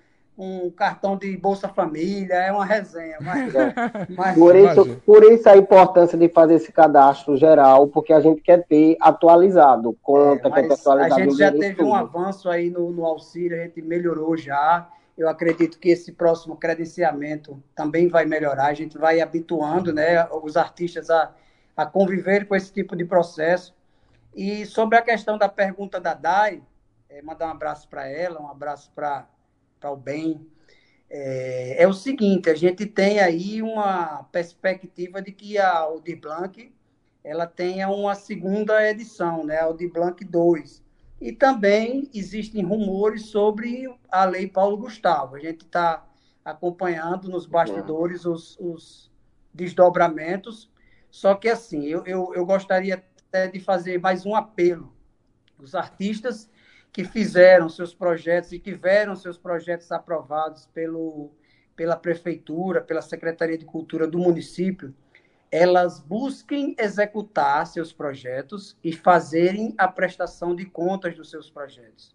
um cartão de Bolsa Família, é uma resenha. Mas, <laughs> é. mas... Por, isso, por isso a importância de fazer esse cadastro geral, porque a gente quer ter atualizado, conta, é, quer ter atualizado. A gente já teve tudo. um avanço aí no, no auxílio, a gente melhorou já. Eu acredito que esse próximo credenciamento também vai melhorar. A gente vai habituando né, os artistas a, a conviver com esse tipo de processo. E sobre a questão da pergunta da Dai, é, mandar um abraço para ela, um abraço para para o bem. É, é, o seguinte, a gente tem aí uma perspectiva de que a Audi Blanc ela tenha uma segunda edição, né, Audi Blanc 2. E também existem rumores sobre a Lei Paulo Gustavo. A gente está acompanhando nos bastidores os, os, desdobramentos. Só que, assim, eu, eu, eu gostaria até de fazer mais um apelo. Os artistas que fizeram seus projetos e tiveram seus projetos aprovados pelo, pela prefeitura, pela Secretaria de Cultura do município, elas busquem executar seus projetos e fazerem a prestação de contas dos seus projetos.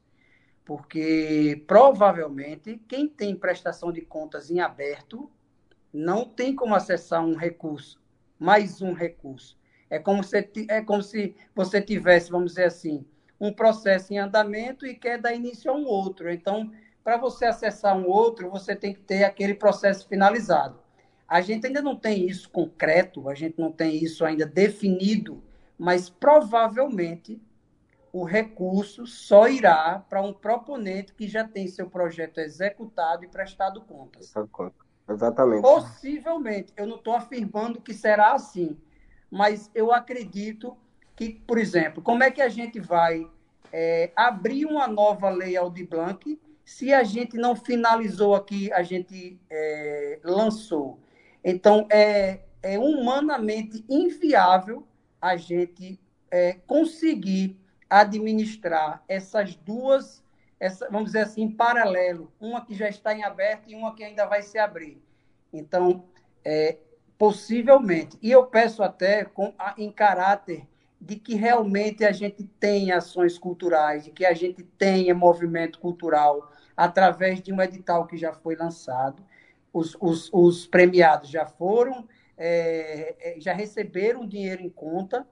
Porque provavelmente quem tem prestação de contas em aberto não tem como acessar um recurso, mais um recurso. É como se, é como se você tivesse, vamos dizer assim, um processo em andamento e quer dar início a um outro. Então, para você acessar um outro, você tem que ter aquele processo finalizado. A gente ainda não tem isso concreto, a gente não tem isso ainda definido, mas provavelmente o recurso só irá para um proponente que já tem seu projeto executado e prestado contas. Exatamente. Possivelmente, eu não estou afirmando que será assim, mas eu acredito que, por exemplo, como é que a gente vai é, abrir uma nova lei Aldir Blanc se a gente não finalizou aqui, a gente é, lançou. Então, é, é humanamente inviável a gente é, conseguir administrar essas duas, essa, vamos dizer assim, em paralelo, uma que já está em aberto e uma que ainda vai se abrir. Então, é, possivelmente, e eu peço até com, em caráter de que realmente a gente tenha ações culturais, de que a gente tenha movimento cultural através de um edital que já foi lançado. Os, os, os premiados já foram, é, é já receberam dinheiro em conta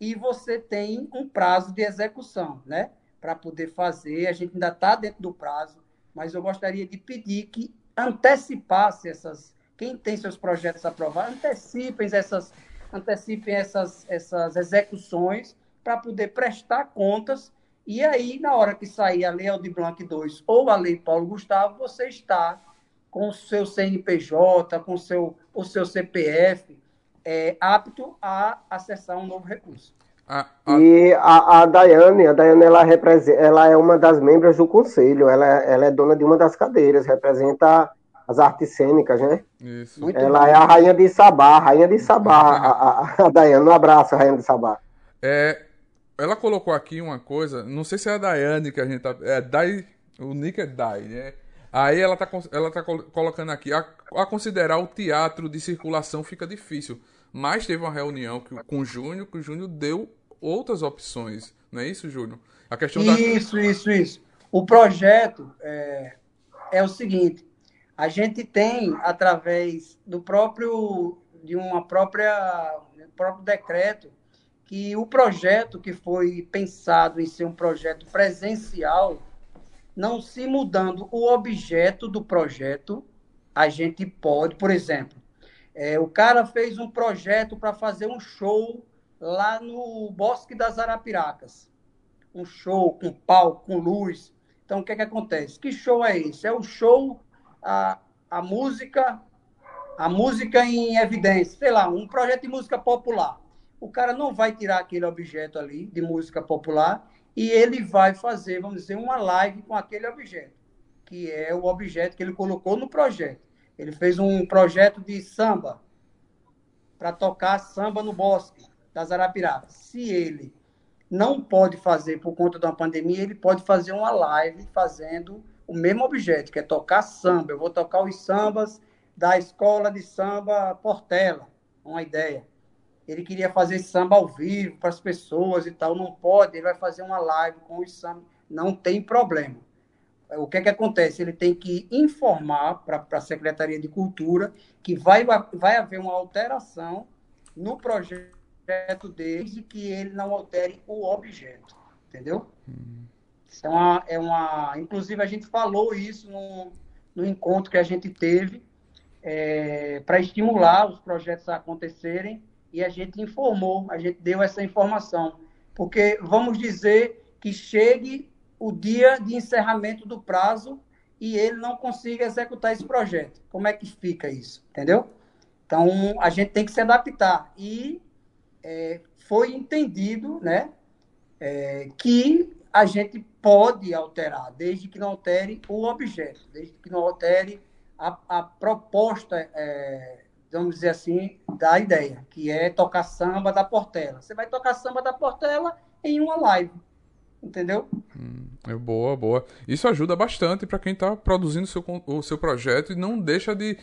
e você tem um prazo de execução, né? Para poder fazer. A gente ainda está dentro do prazo, mas eu gostaria de pedir que antecipasse essas. Quem tem seus projetos aprovados, antecipem essas antecipem essas, essas execuções para poder prestar contas. E aí, na hora que sair a Lei Aldir Blanc 2 ou a Lei Paulo Gustavo, você está com o seu CNPJ, com o seu, o seu CPF, é, apto a acessar um novo recurso. Ah, ah. E a, a Daiane, a Daiane ela, representa, ela é uma das membros do conselho, ela, ela é dona de uma das cadeiras, representa as artes cênicas, né? Isso. Muito ela bom. é a rainha de Sabá, rainha de Sabá, a, a, a Daiane. Um abraço, rainha de Sabá. É, ela colocou aqui uma coisa, não sei se é a Daiane que a gente tá. É Dai. O nick é Dai, né? Aí ela tá, ela tá colocando aqui, a, a considerar o teatro de circulação fica difícil. Mas teve uma reunião com o Júnior, que o Júnior deu outras opções. Não é isso, Júnior? A questão isso, da... isso, isso. O projeto é, é o seguinte: a gente tem através do próprio de uma própria próprio decreto que o projeto que foi pensado em ser um projeto presencial não se mudando o objeto do projeto a gente pode, por exemplo, é, o cara fez um projeto para fazer um show lá no Bosque das Arapiracas. Um show com palco, com luz. Então, o que, é que acontece? Que show é esse? É o show, a, a música, a música em evidência. Sei lá, um projeto de música popular. O cara não vai tirar aquele objeto ali de música popular e ele vai fazer, vamos dizer, uma live com aquele objeto, que é o objeto que ele colocou no projeto. Ele fez um projeto de samba para tocar samba no bosque das Arapiracas. Se ele não pode fazer por conta da pandemia, ele pode fazer uma live fazendo o mesmo objeto, que é tocar samba. Eu vou tocar os sambas da escola de samba Portela, uma ideia. Ele queria fazer samba ao vivo para as pessoas e tal, não pode, ele vai fazer uma live com os samba, não tem problema o que é que acontece? Ele tem que informar para a Secretaria de Cultura que vai, vai haver uma alteração no projeto desde que ele não altere o objeto, entendeu? Hum. É uma, é uma, inclusive a gente falou isso no, no encontro que a gente teve é, para estimular os projetos a acontecerem e a gente informou, a gente deu essa informação, porque vamos dizer que chegue o dia de encerramento do prazo e ele não consiga executar esse projeto. Como é que fica isso? Entendeu? Então, a gente tem que se adaptar. E é, foi entendido né, é, que a gente pode alterar, desde que não altere o objeto, desde que não altere a, a proposta, é, vamos dizer assim, da ideia, que é tocar samba da Portela. Você vai tocar samba da Portela em uma live entendeu? Hum, é boa, boa. Isso ajuda bastante para quem está produzindo seu, o seu projeto e não deixa de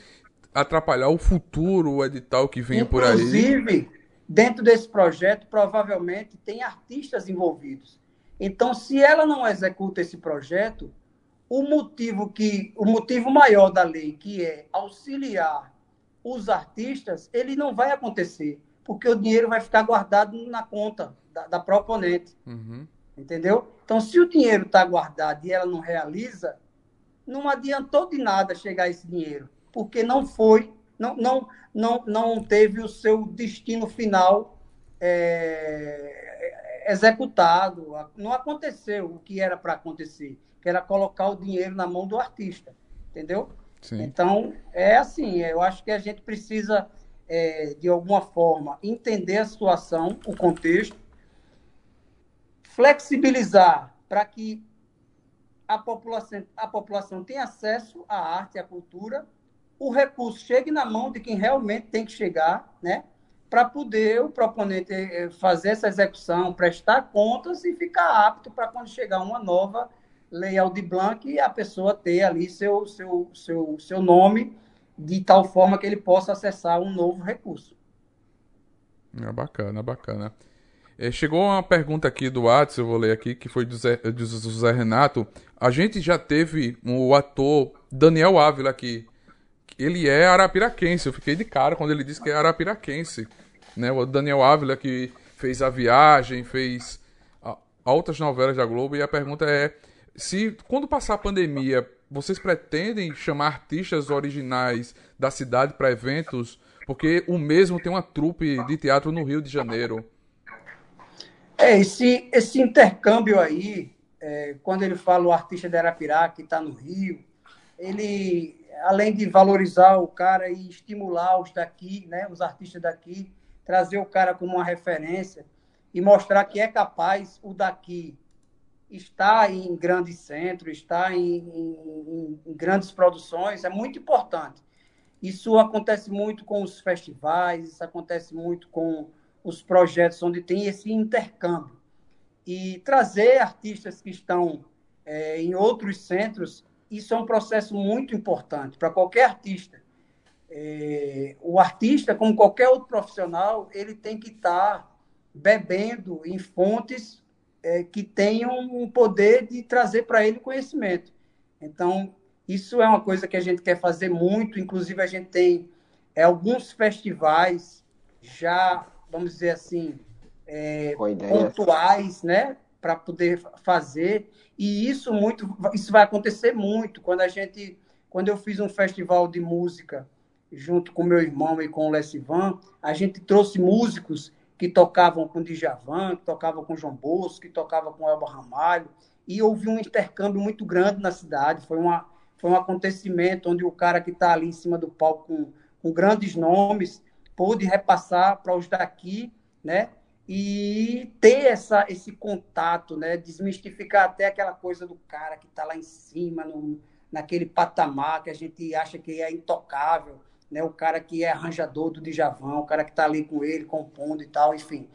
atrapalhar o futuro, o edital que vem por aí. Inclusive, dentro desse projeto, provavelmente tem artistas envolvidos. Então, se ela não executa esse projeto, o motivo que o motivo maior da lei, que é auxiliar os artistas, ele não vai acontecer, porque o dinheiro vai ficar guardado na conta da, da proponente. Uhum. Entendeu? Então, se o dinheiro está guardado e ela não realiza, não adiantou de nada chegar esse dinheiro, porque não foi, não, não, não, não teve o seu destino final é, executado. Não aconteceu o que era para acontecer, que era colocar o dinheiro na mão do artista. Entendeu? Sim. Então, é assim, eu acho que a gente precisa, é, de alguma forma, entender a situação, o contexto, flexibilizar para que a população, a população tenha acesso à arte e à cultura, o recurso chegue na mão de quem realmente tem que chegar, né? Para poder o proponente eh, fazer essa execução, prestar contas e ficar apto para quando chegar uma nova lei Aldir Blanc, a pessoa ter ali seu, seu, seu, seu nome de tal forma que ele possa acessar um novo recurso. É bacana, bacana. É, chegou uma pergunta aqui do WhatsApp, eu vou ler aqui, que foi do Zé, do Zé Renato. A gente já teve o ator Daniel Ávila aqui. Ele é arapiraquense. Eu fiquei de cara quando ele disse que é arapiraquense. Né? O Daniel Ávila que fez A Viagem, fez altas novelas da Globo. E a pergunta é: se quando passar a pandemia, vocês pretendem chamar artistas originais da cidade para eventos? Porque o mesmo tem uma trupe de teatro no Rio de Janeiro. É, esse, esse intercâmbio aí, é, quando ele fala o artista de Arapirá, que está no Rio, ele, além de valorizar o cara e estimular os daqui, né, os artistas daqui, trazer o cara como uma referência e mostrar que é capaz o daqui estar em grandes centros, estar em, em, em grandes produções, é muito importante. Isso acontece muito com os festivais, isso acontece muito com os projetos onde tem esse intercâmbio. E trazer artistas que estão é, em outros centros, isso é um processo muito importante para qualquer artista. É, o artista, como qualquer outro profissional, ele tem que estar tá bebendo em fontes é, que tenham um poder de trazer para ele conhecimento. Então, isso é uma coisa que a gente quer fazer muito. Inclusive, a gente tem é, alguns festivais já vamos dizer assim, é, pontuais, né? Para poder fazer. E isso muito, isso vai acontecer muito quando a gente quando eu fiz um festival de música junto com meu irmão e com o Lessivan, a gente trouxe músicos que tocavam com Djavan, que tocavam com João Bosco, que tocavam com Elba Ramalho, e houve um intercâmbio muito grande na cidade. Foi, uma, foi um acontecimento onde o cara que está ali em cima do palco com, com grandes nomes pôde repassar para os daqui, né? E ter essa, esse contato, né? Desmistificar até aquela coisa do cara que está lá em cima, no, naquele patamar que a gente acha que é intocável, né? O cara que é arranjador do Djavan, o cara que está ali com ele, compondo e tal, enfim.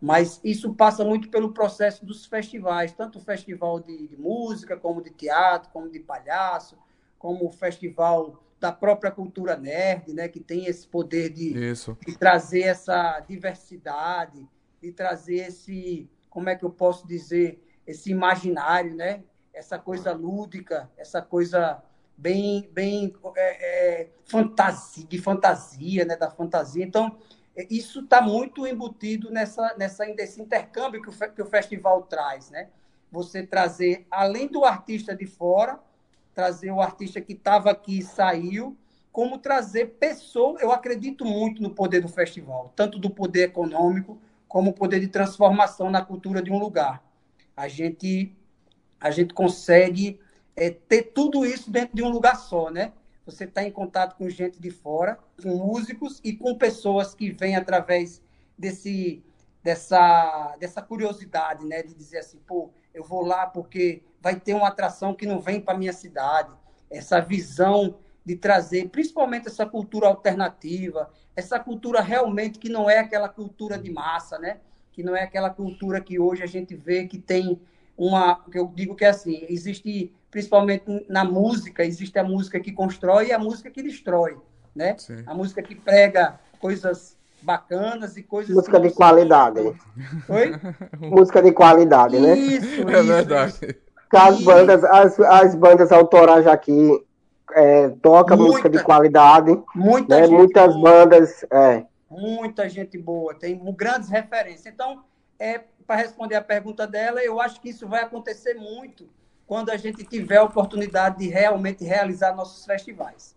Mas isso passa muito pelo processo dos festivais, tanto o festival de, de música, como de teatro, como de palhaço, como o festival da própria cultura nerd, né, que tem esse poder de, de, trazer essa diversidade, de trazer esse, como é que eu posso dizer, esse imaginário, né, essa coisa lúdica, essa coisa bem, bem é, é, fantasia, de fantasia, né, da fantasia. Então, isso está muito embutido nessa, nessa, nesse intercâmbio que o, que o festival traz, né? Você trazer, além do artista de fora, trazer o artista que estava aqui e saiu, como trazer pessoas. Eu acredito muito no poder do festival, tanto do poder econômico como o poder de transformação na cultura de um lugar. A gente a gente consegue é, ter tudo isso dentro de um lugar só, né? Você está em contato com gente de fora, com músicos e com pessoas que vêm através desse dessa dessa curiosidade, né? De dizer assim, pô, eu vou lá porque vai ter uma atração que não vem para minha cidade. Essa visão de trazer, principalmente essa cultura alternativa, essa cultura realmente que não é aquela cultura de massa, né? Que não é aquela cultura que hoje a gente vê que tem uma, que eu digo que é assim, existe principalmente na música, existe a música que constrói e a música que destrói, né? Sim. A música que prega coisas bacanas e coisas música de qualidade. Oi? <laughs> música de qualidade, isso, né? Isso, é verdade. Isso. As bandas, as, as bandas autorais aqui é, toca muita, música de qualidade. Muita né? Muitas boa. bandas. É. Muita gente boa, tem grandes referências. Então, é, para responder a pergunta dela, eu acho que isso vai acontecer muito quando a gente tiver a oportunidade de realmente realizar nossos festivais.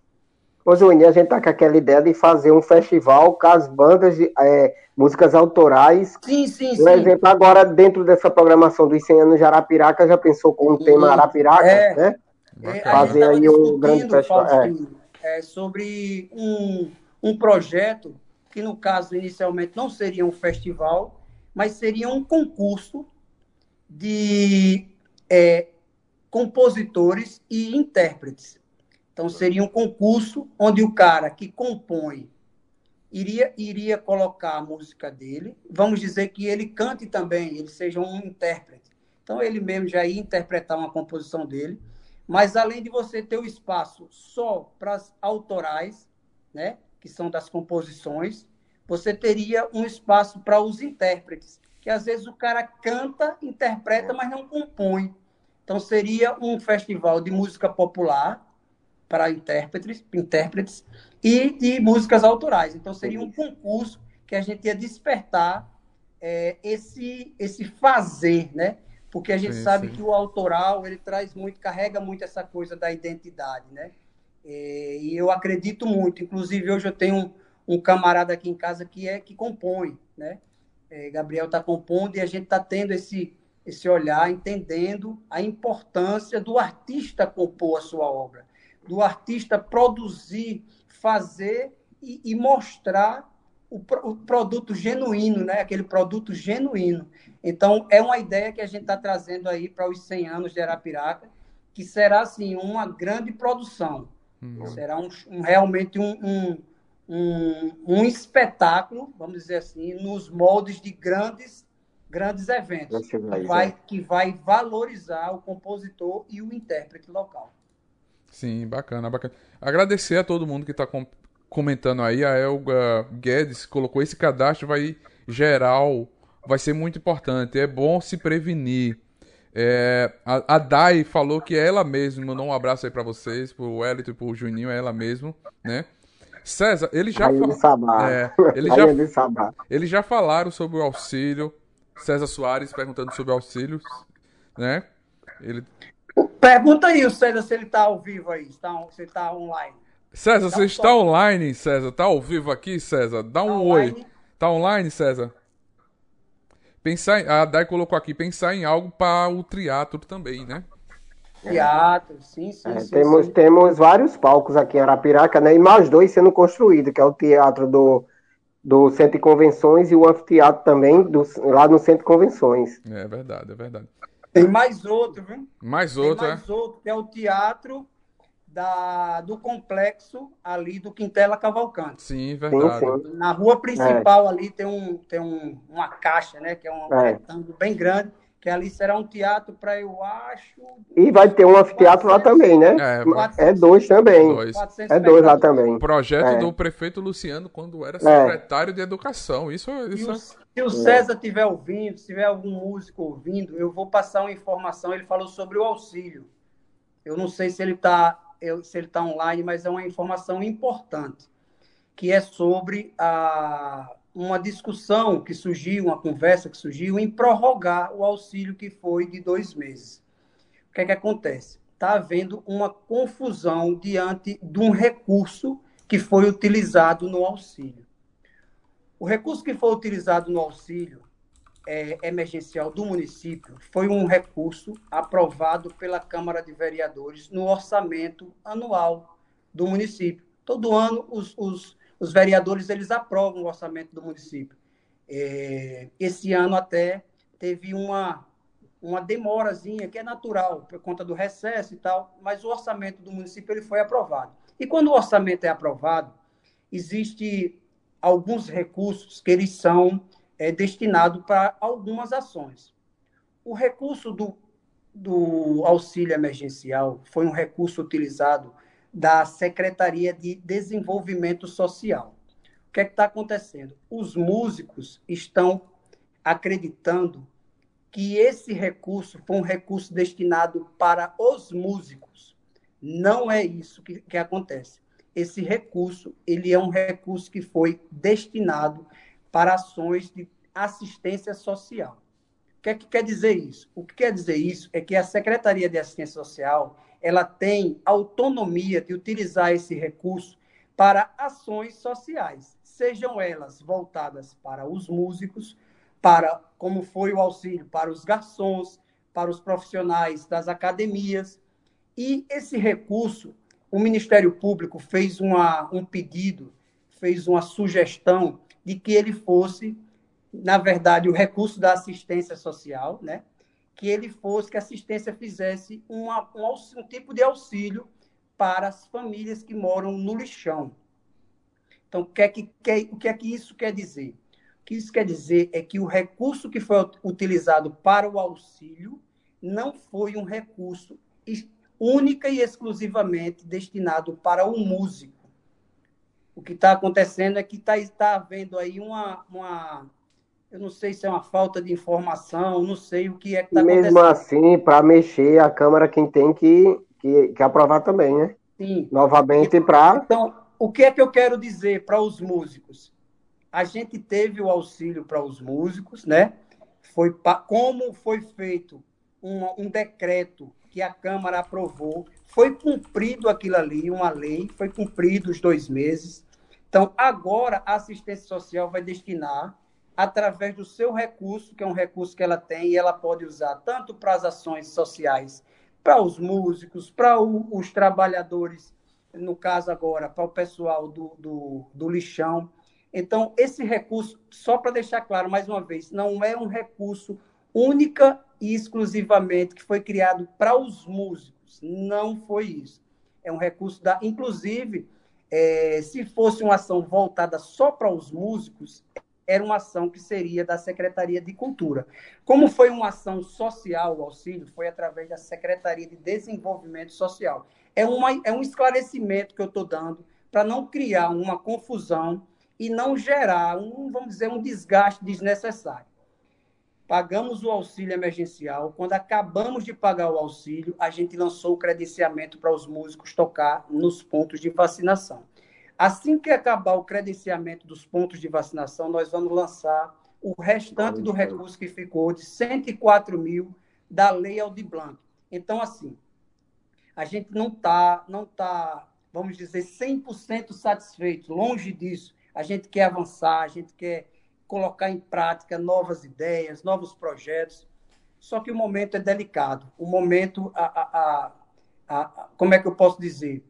Ô, Juninho, a gente tá com aquela ideia de fazer um festival com as bandas de é, músicas autorais. Sim, sim, Por sim. exemplo, agora dentro dessa programação dos 100 anos de Arapiraca, já pensou com o tema Arapiraca, é, né? É, fazer aí um grande festival. É. é. sobre um, um projeto que, no caso, inicialmente não seria um festival, mas seria um concurso de é, compositores e intérpretes. Então, seria um concurso onde o cara que compõe iria, iria colocar a música dele. Vamos dizer que ele cante também, ele seja um intérprete. Então, ele mesmo já ia interpretar uma composição dele. Mas, além de você ter o espaço só para as autorais, né, que são das composições, você teria um espaço para os intérpretes, que às vezes o cara canta, interpreta, mas não compõe. Então, seria um festival de música popular, para intérpretes, intérpretes e de músicas autorais. Então, seria um concurso que a gente ia despertar é, esse, esse fazer, né? Porque a gente sim, sabe sim. que o autoral, ele traz muito, carrega muito essa coisa da identidade, né? É, e eu acredito muito. Inclusive, hoje eu tenho um, camarada aqui em casa que é que compõe, né? É, Gabriel está compondo e a gente está tendo esse, esse olhar, entendendo a importância do artista compor a sua obra do artista produzir, fazer e, e mostrar o, o, produto genuíno, né? aquele produto genuíno. Então, é uma ideia que a gente está trazendo aí para os 100 anos de Arapiraca, que será, assim, uma grande produção. Uhum. Será um, um realmente um, um, um, um espetáculo, vamos dizer assim, nos moldes de grandes grandes eventos, que vai, que vai valorizar o compositor e o intérprete local. Sim, bacana, bacana. Agradecer a todo mundo que está com comentando aí. A Elga Guedes colocou esse cadastro vai geral, vai ser muito importante. É bom se prevenir. É, a, a Dai falou que é ela mesma, mandou um abraço aí para vocês, pro Elito e pro Juninho, é ela mesmo, né? César, ele já falou. É, ele <laughs> já, eles já falaram sobre o auxílio. César Soares perguntando sobre auxílios, né? Ele Pergunta aí o César se ele está ao vivo aí, se tá, se está online. César, você está online, César? Está ao vivo aqui, César? Dá um tá oi. Está online, César? Pensar em, a Dai colocou aqui, pensar em algo para o teatro também, né? Teatro, sim, sim, é, sim, temos, sim. temos vários palcos aqui em Arapiraca, né? E mais dois sendo construídos, que é o teatro do, do Centro de Convenções e o anfiteatro também, do, lá no Centro de Convenções. É verdade, é verdade. Tem mais outro, viu? Mais outro, Tem mais é? outro, que é o teatro da, do complexo ali do Quintela Cavalcante. Sim, verdade. Sim, sim. Na rua principal é. ali tem, um, tem um, uma caixa, né? Que é um é. retângulo bem grande que ali será um teatro para, eu acho. E vai ter um anfiteatro 400, lá também, né? É, é dois também. Dois. É dois lá também. Projeto é. do prefeito Luciano quando era é. secretário de educação. Isso, isso o, Se o César estiver ouvindo, se tiver algum músico ouvindo, eu vou passar uma informação. Ele falou sobre o auxílio. Eu não sei se ele está se ele tá online, mas é uma informação importante, que é sobre a uma discussão que surgiu, uma conversa que surgiu em prorrogar o auxílio que foi de dois meses. O que é que acontece? Está havendo uma confusão diante de um recurso que foi utilizado no auxílio. O recurso que foi utilizado no auxílio é, emergencial do município foi um recurso aprovado pela Câmara de Vereadores no orçamento anual do município. Todo ano, os, os os vereadores eles aprovam o orçamento do município. É, esse ano até teve uma, uma demorazinha, que é natural, por conta do recesso e tal, mas o orçamento do município ele foi aprovado. E quando o orçamento é aprovado, existe alguns recursos que eles são é, destinados para algumas ações. O recurso do, do auxílio emergencial foi um recurso utilizado da Secretaria de Desenvolvimento Social. O que é que está acontecendo? Os músicos estão acreditando que esse recurso foi um recurso destinado para os músicos. Não é isso que, que acontece. Esse recurso, ele é um recurso que foi destinado para ações de assistência social. O que é que quer dizer isso? O que quer dizer isso é que a Secretaria de Assistência Social ela tem autonomia de utilizar esse recurso para ações sociais, sejam elas voltadas para os músicos, para como foi o auxílio para os garçons, para os profissionais das academias. E esse recurso, o Ministério Público fez uma, um pedido, fez uma sugestão de que ele fosse, na verdade, o recurso da assistência social, né? Que ele fosse, que a assistência fizesse uma, um, um tipo de auxílio para as famílias que moram no lixão. Então, o que, é que, o que é que isso quer dizer? O que isso quer dizer é que o recurso que foi utilizado para o auxílio não foi um recurso única e exclusivamente destinado para o músico. O que está acontecendo é que está tá havendo aí uma, uma, eu não sei se é uma falta de informação, não sei o que é que está acontecendo. Mesmo assim, para mexer, a Câmara quem tem que, que, que aprovar também, né? Sim. Novamente para. Então, o que é que eu quero dizer para os músicos? A gente teve o auxílio para os músicos, né? Foi pa... como foi feito um, um decreto que a Câmara aprovou, foi cumprido aquilo ali, uma lei, foi cumprido os dois meses. Então, agora a assistência social vai destinar através do seu recurso, que é um recurso que ela tem e ela pode usar tanto para as ações sociais, para os músicos, para os trabalhadores, no caso agora, para o pessoal do, do, do lixão. Então, esse recurso, só para deixar claro mais uma vez, não é um recurso única e exclusivamente que foi criado para os músicos. Não foi isso. É um recurso da. Inclusive, é, se fosse uma ação voltada só para os músicos, era uma ação que seria da Secretaria de Cultura. Como foi uma ação social, o auxílio foi através da Secretaria de Desenvolvimento Social. É, uma, é um esclarecimento que eu estou dando para não criar uma confusão e não gerar um, vamos dizer, um desgaste desnecessário. Pagamos o auxílio emergencial. Quando acabamos de pagar o auxílio, a gente lançou o credenciamento para os músicos tocar nos pontos de vacinação. Assim que acabar o credenciamento dos pontos de vacinação, nós vamos lançar o restante do recurso que ficou de 104 mil da Lei Aldir Blanc. Então, assim, A gente não está, não tá, vamos dizer, 100% satisfeito, longe disso. A gente quer avançar, a gente quer colocar em prática novas ideias, novos projetos. Só que o momento é delicado. O momento, a, a, a, a como é que eu posso dizer?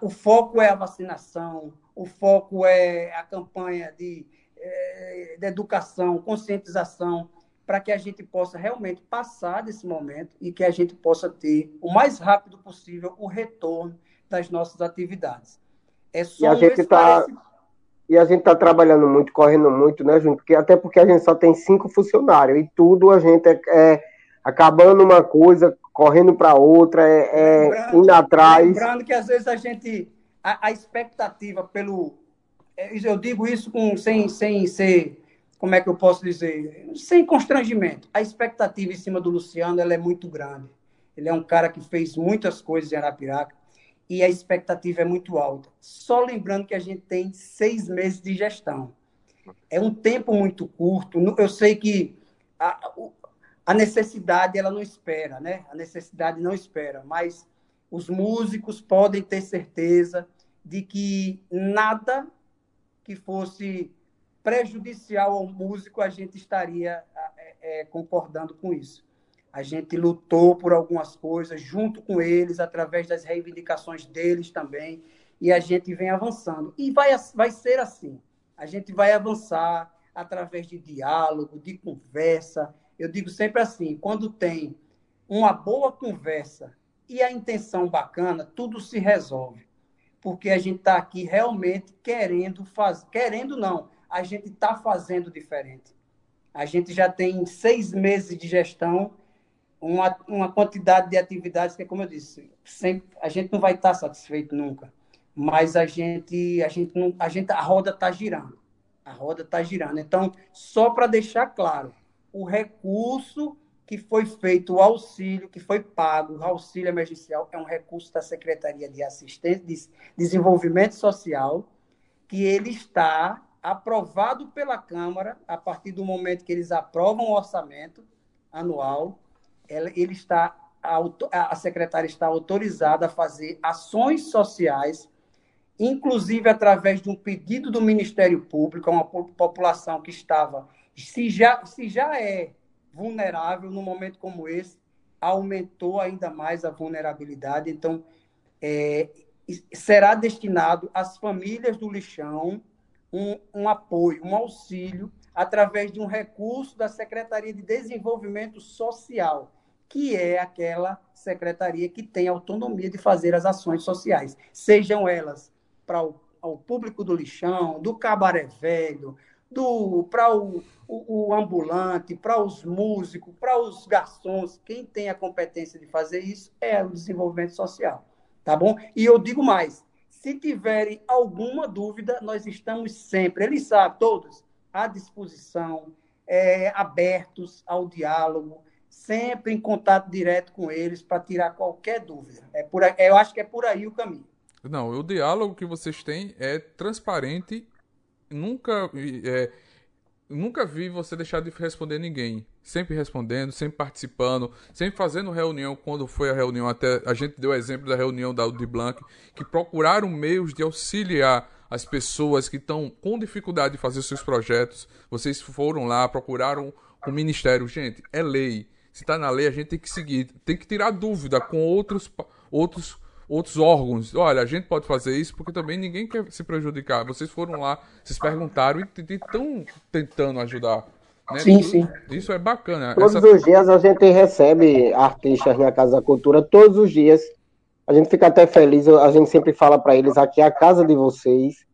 O foco é a vacinação, o foco é a campanha de, é, de educação, conscientização, para que a gente possa realmente passar desse momento e que a gente possa ter o mais rápido possível o retorno das nossas atividades. É só e a gente está e a gente está trabalhando muito, correndo muito, né, Junto? Porque, até porque a gente só tem cinco funcionários e tudo a gente é, é acabando uma coisa, correndo para outra, é, é indo atrás. Lembrando que às vezes a gente. A, a expectativa pelo. É, eu digo isso com, sem, sem ser. Como é que eu posso dizer? Sem constrangimento. A expectativa em cima do Luciano ela é muito grande. Ele é um cara que fez muitas coisas em Arapiraca e a expectativa é muito alta. Só lembrando que a gente tem seis meses de gestão. É um tempo muito curto. Eu sei que a, a necessidade ela não espera, né? A necessidade não espera, mas os músicos podem ter certeza de que nada que fosse prejudicial ao músico a gente estaria é, é, concordando com isso. A gente lutou por algumas coisas junto com eles, através das reivindicações deles também, e a gente vem avançando. E vai, vai ser assim. A gente vai avançar através de diálogo, de conversa. Eu digo sempre assim: quando tem uma boa conversa e a intenção bacana, tudo se resolve. Porque a gente está aqui realmente querendo fazer. Querendo não, a gente está fazendo diferente. A gente já tem seis meses de gestão uma, uma quantidade de atividades que, como eu disse, sempre, a gente não vai estar satisfeito nunca, mas a gente, a gente, não, a gente, a roda está girando, a roda está girando. Então, só para deixar claro, o recurso que foi feito, o auxílio que foi pago, o auxílio emergencial, é um recurso da Secretaria de Assistência de Desenvolvimento Social, que ele está aprovado pela Câmara a partir do momento que eles aprovam o orçamento anual ele está a secretária está autorizada a fazer ações sociais, inclusive através de um pedido do Ministério Público a uma população que estava, se já, se já é vulnerável no momento como esse, aumentou ainda mais a vulnerabilidade. Então, é, será destinado às famílias do lixão um, um apoio, um auxílio, através de um recurso da Secretaria de Desenvolvimento Social que é aquela secretaria que tem autonomia de fazer as ações sociais, sejam elas para o ao público do lixão, do cabaré velho, do para o, o, o, ambulante, para os músicos, para os garçons, quem tem a competência de fazer isso é o desenvolvimento social, tá bom? E eu digo mais, se tiverem alguma dúvida, nós estamos sempre, eles sabem, todos, à disposição, é, abertos ao diálogo, sempre em contato direto com eles para tirar qualquer dúvida. É por, eu acho que é por aí o caminho. Não, o diálogo que vocês têm é transparente. Nunca, é, nunca vi você deixar de responder ninguém. Sempre respondendo, sempre participando, sempre fazendo reunião quando foi a reunião. Até a gente deu exemplo da reunião da Audi Blanc, que procuraram meios de auxiliar as pessoas que estão com dificuldade de fazer seus projetos. Vocês foram lá, procuraram o ministério. Gente, é lei se está na lei, a gente tem que seguir. Tem que tirar dúvida com outros, outros, outros órgãos. Olha, a gente pode fazer isso porque também ninguém quer se prejudicar. Vocês foram lá, vocês perguntaram e estão tentando ajudar. Né? Sim, sim. Isso é bacana. Todos Essa... os dias a gente recebe artistas na Casa da Cultura, todos os dias. A gente fica até feliz, a gente sempre fala para eles aqui é a casa de vocês.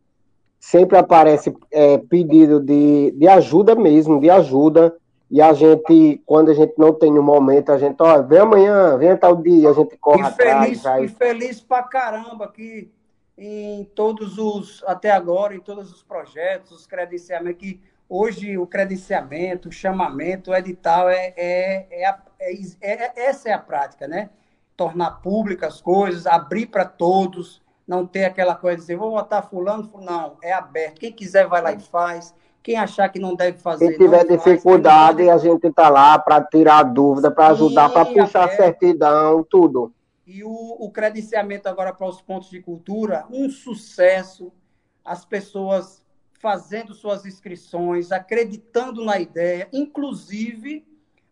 Sempre aparece é, pedido de, de ajuda mesmo, de ajuda e a gente, quando a gente não tem no momento, a gente, ó, vem amanhã, vem tal dia, a gente corre e feliz, atrás. E feliz pra caramba que em todos os, até agora, em todos os projetos, os credenciamentos, que hoje o credenciamento, o chamamento, o edital, é, é, é, é, é essa é a prática, né? Tornar públicas as coisas, abrir para todos, não ter aquela coisa de dizer, vou votar fulano, não, é aberto. Quem quiser vai lá e faz quem achar que não deve fazer. Quem tiver dificuldade, a gente está lá para tirar dúvida, para ajudar, para puxar a certidão, tudo. E o, o credenciamento agora para os pontos de cultura, um sucesso. As pessoas fazendo suas inscrições, acreditando na ideia, inclusive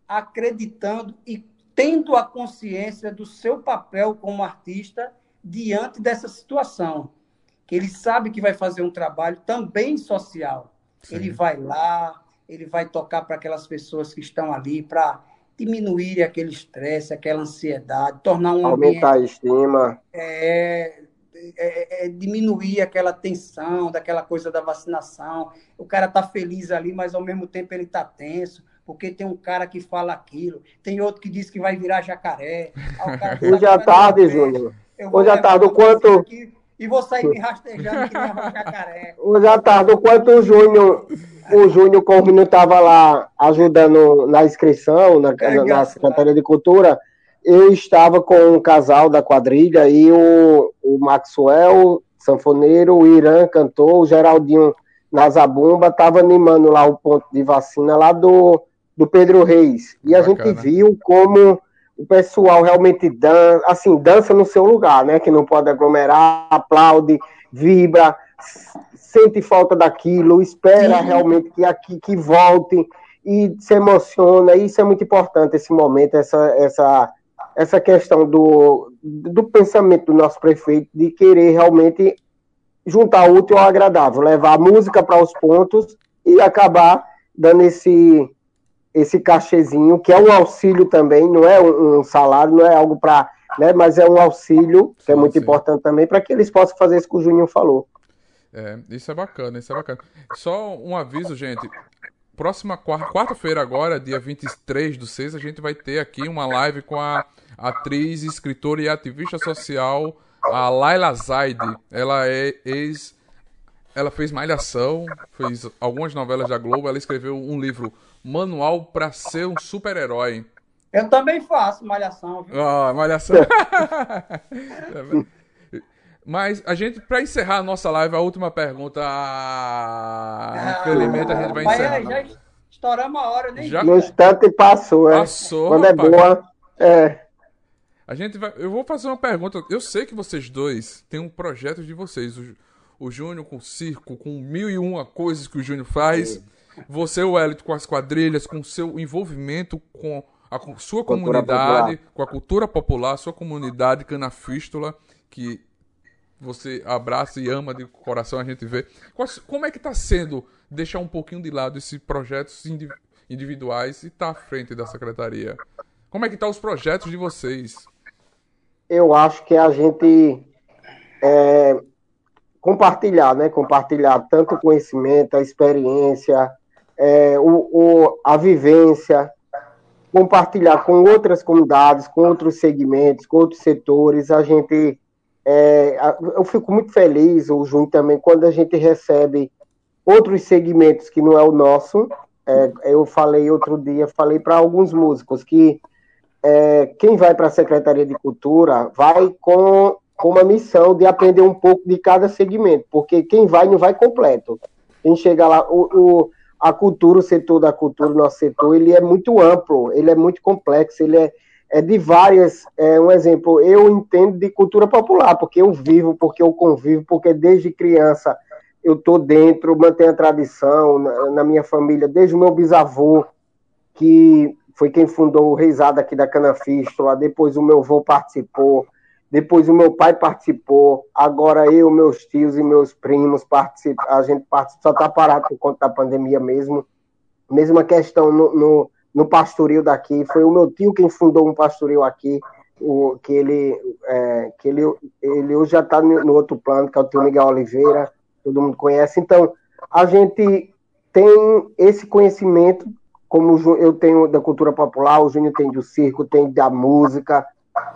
acreditando e tendo a consciência do seu papel como artista diante dessa situação. Que ele sabe que vai fazer um trabalho também social. Sim. Ele vai lá, ele vai tocar para aquelas pessoas que estão ali, para diminuir aquele estresse, aquela ansiedade, tornar um Aumentar ambiente, a estima. É, é, é, diminuir aquela tensão, daquela coisa da vacinação. O cara tá feliz ali, mas ao mesmo tempo ele tá tenso, porque tem um cara que fala aquilo, tem outro que diz que vai virar jacaré. Hoje à tarde, Júnior. Hoje à tarde, o quanto. Aqui, e vou sair me rastejando que nem a jacaré. <laughs> Hoje à tarde, o quanto o Júnior, o Júnior Corvino estava lá ajudando na inscrição, na, é, na Secretaria de Cultura, eu estava com um casal da quadrilha e o, o Maxwell, sanfoneiro, o Irã, cantor, o Geraldinho Nazabumba estava animando lá o ponto de vacina lá do, do Pedro Reis. E a gente viu como o pessoal realmente dança, assim, dança no seu lugar, né? Que não pode aglomerar, aplaude, vibra, sente falta daquilo, espera Sim. realmente que aqui que volte e se emociona. Isso é muito importante esse momento, essa essa essa questão do, do pensamento do nosso prefeito de querer realmente juntar útil ao agradável, levar a música para os pontos e acabar dando esse esse cachezinho, que é um auxílio também, não é um, salário, não é algo para, né, mas é um auxílio, que é muito sim. importante também, para que eles possam fazer isso que o Juninho falou. É, isso é bacana, isso é bacana. Só um aviso, gente. Próxima quarta-feira agora, dia 23 do 6, a gente vai ter aqui uma live com a atriz, escritora e ativista social, a Laila Zaide. Ela é ex... Ela fez Malhação, fez algumas novelas da Globo, ela escreveu um livro Manual para ser um super-herói. Eu também faço malhação. Viu? Ah, malhação. <laughs> Mas a gente, para encerrar a nossa live, a última pergunta. Ah, infelizmente a gente vai encerrar. Já estouramos a hora, nem já... No instante passou, é. Passou. Quando é boa, é. A gente vai. Eu vou fazer uma pergunta. Eu sei que vocês dois têm um projeto de vocês. O, o Júnior com o circo, com mil e uma coisas que o Júnior faz. É. Você, o Elito, com as quadrilhas, com o seu envolvimento com a sua cultura comunidade, popular. com a cultura popular, sua comunidade canafístula, que você abraça e ama de coração, a gente vê. Como é que está sendo deixar um pouquinho de lado esses projetos individuais e estar tá à frente da secretaria? Como é que estão tá os projetos de vocês? Eu acho que a gente é, compartilhar, né? Compartilhar tanto o conhecimento, a experiência, é, o, o, a vivência, compartilhar com outras comunidades, com outros segmentos, com outros setores. A gente, é, eu fico muito feliz, o Júnior também, quando a gente recebe outros segmentos que não é o nosso. É, eu falei outro dia, falei para alguns músicos que é, quem vai para a Secretaria de Cultura vai com, com uma missão de aprender um pouco de cada segmento, porque quem vai não vai completo. Quem chega lá, o, o a cultura, o setor da cultura, o nosso setor, ele é muito amplo, ele é muito complexo, ele é, é de várias. É, um exemplo, eu entendo de cultura popular, porque eu vivo, porque eu convivo, porque desde criança eu estou dentro, mantenho a tradição na, na, minha família, desde o meu bisavô, que foi quem fundou o Reisado aqui da Canafístula, depois o meu avô participou, depois o meu pai participou, agora eu, meus tios e meus primos participam. A gente participa, só está parado por conta da pandemia mesmo. Mesma questão no, no, no, pastoril daqui, foi o meu tio quem fundou um pastoril aqui, o, que ele, é, que ele, ele hoje já está no, outro plano, que é o tio Miguel Oliveira, todo mundo conhece. Então, a gente tem esse conhecimento, como eu tenho da cultura popular, o Júnior tem do circo, tem da música,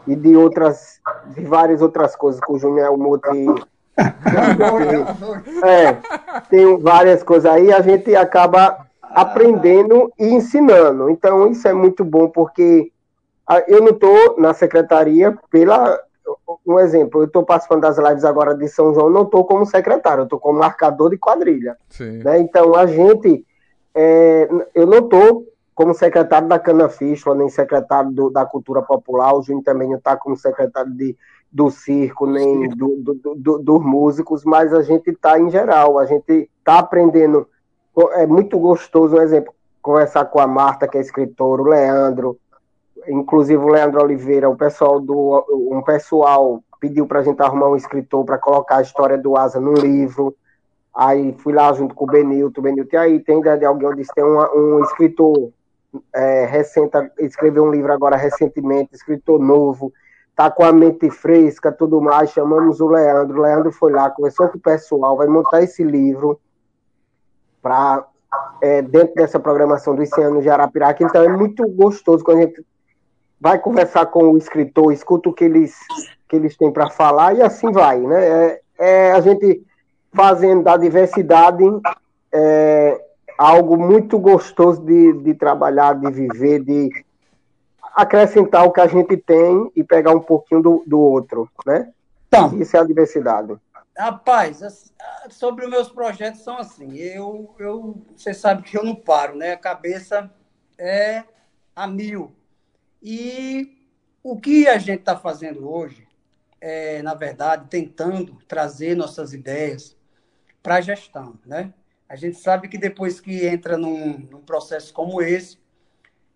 e de outras, de várias outras coisas que o Júnior é multi. é, tem várias coisas aí, a gente acaba aprendendo e ensinando. Então, isso é muito bom, porque eu não estou na secretaria pela. Um exemplo, eu estou participando das lives agora de São João, não estou como secretário, eu estou como marcador de quadrilha. Né? Então, a gente. É, eu não estou como secretário da Cana Fístula, nem secretário do, da Cultura Popular, o Júnior também não está como secretário de, do circo, nem do, do, do, dos músicos, mas a gente está em geral, a gente está aprendendo. É muito gostoso, um exemplo, conversar com a Marta, que é escritora, o Leandro, inclusive o Leandro Oliveira, o pessoal do um pessoal pediu para a gente arrumar um escritor para colocar a história do Asa no livro. Aí fui lá junto com o Benilton. O e aí tem de alguém? Disse: tem uma, um escritor é, recente, escreveu um livro agora recentemente, escritor novo, tá com a mente fresca, tudo mais. Chamamos o Leandro. O Leandro foi lá, conversou com o pessoal, vai montar esse livro para é, dentro dessa programação do Esse de Arapiraca. Então é muito gostoso quando a gente vai conversar com o escritor, escuta o que eles, que eles têm para falar e assim vai, né? É, é, a gente fazendo da diversidade é, algo muito gostoso de, de trabalhar, de viver, de acrescentar o que a gente tem e pegar um pouquinho do, do outro, né? Então, Isso é a diversidade. Rapaz, sobre os meus projetos são assim, eu, eu, você sabe que eu não paro, né? A cabeça é a mil. E o que a gente está fazendo hoje é, na verdade, tentando trazer nossas ideias para a gestão, né? A gente sabe que depois que entra num, num processo como esse,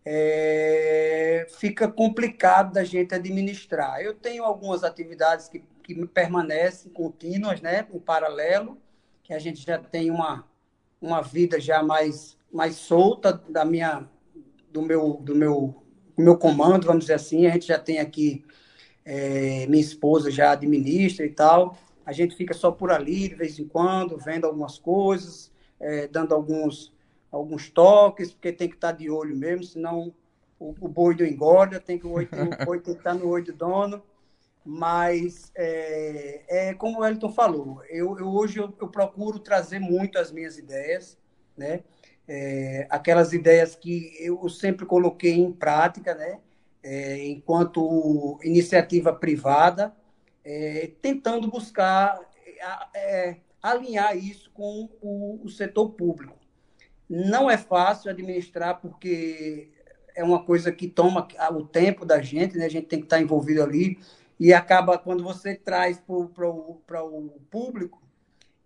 é, fica complicado da gente administrar. Eu tenho algumas atividades que, que permanecem contínuas, né, em paralelo, que a gente já tem uma, uma vida já mais, mais solta da minha, do meu, do meu meu comando, vamos dizer assim. A gente já tem aqui, é, minha esposa já administra e tal. A gente fica só por ali, de vez em quando, vendo algumas coisas, é, dando alguns, alguns toques, porque tem que estar de olho mesmo, senão o, o boi não engorda, tem que, o, boi, o boi tem que estar no olho do dono. Mas é, é como o Elton falou, eu, eu hoje eu, eu procuro trazer muito as minhas ideias, né? é, aquelas ideias que eu sempre coloquei em prática, né? É, enquanto iniciativa privada, é, tentando buscar é, alinhar isso com o, o, setor público. Não é fácil administrar porque é uma coisa que toma o tempo da gente, né? a gente tem que estar envolvido ali, e acaba, quando você traz para o público,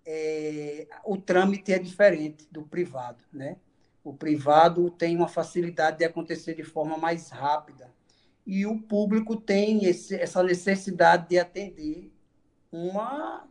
é, o trâmite é diferente do privado, né? O privado tem uma facilidade de acontecer de forma mais rápida e o público tem esse, essa necessidade de atender uma,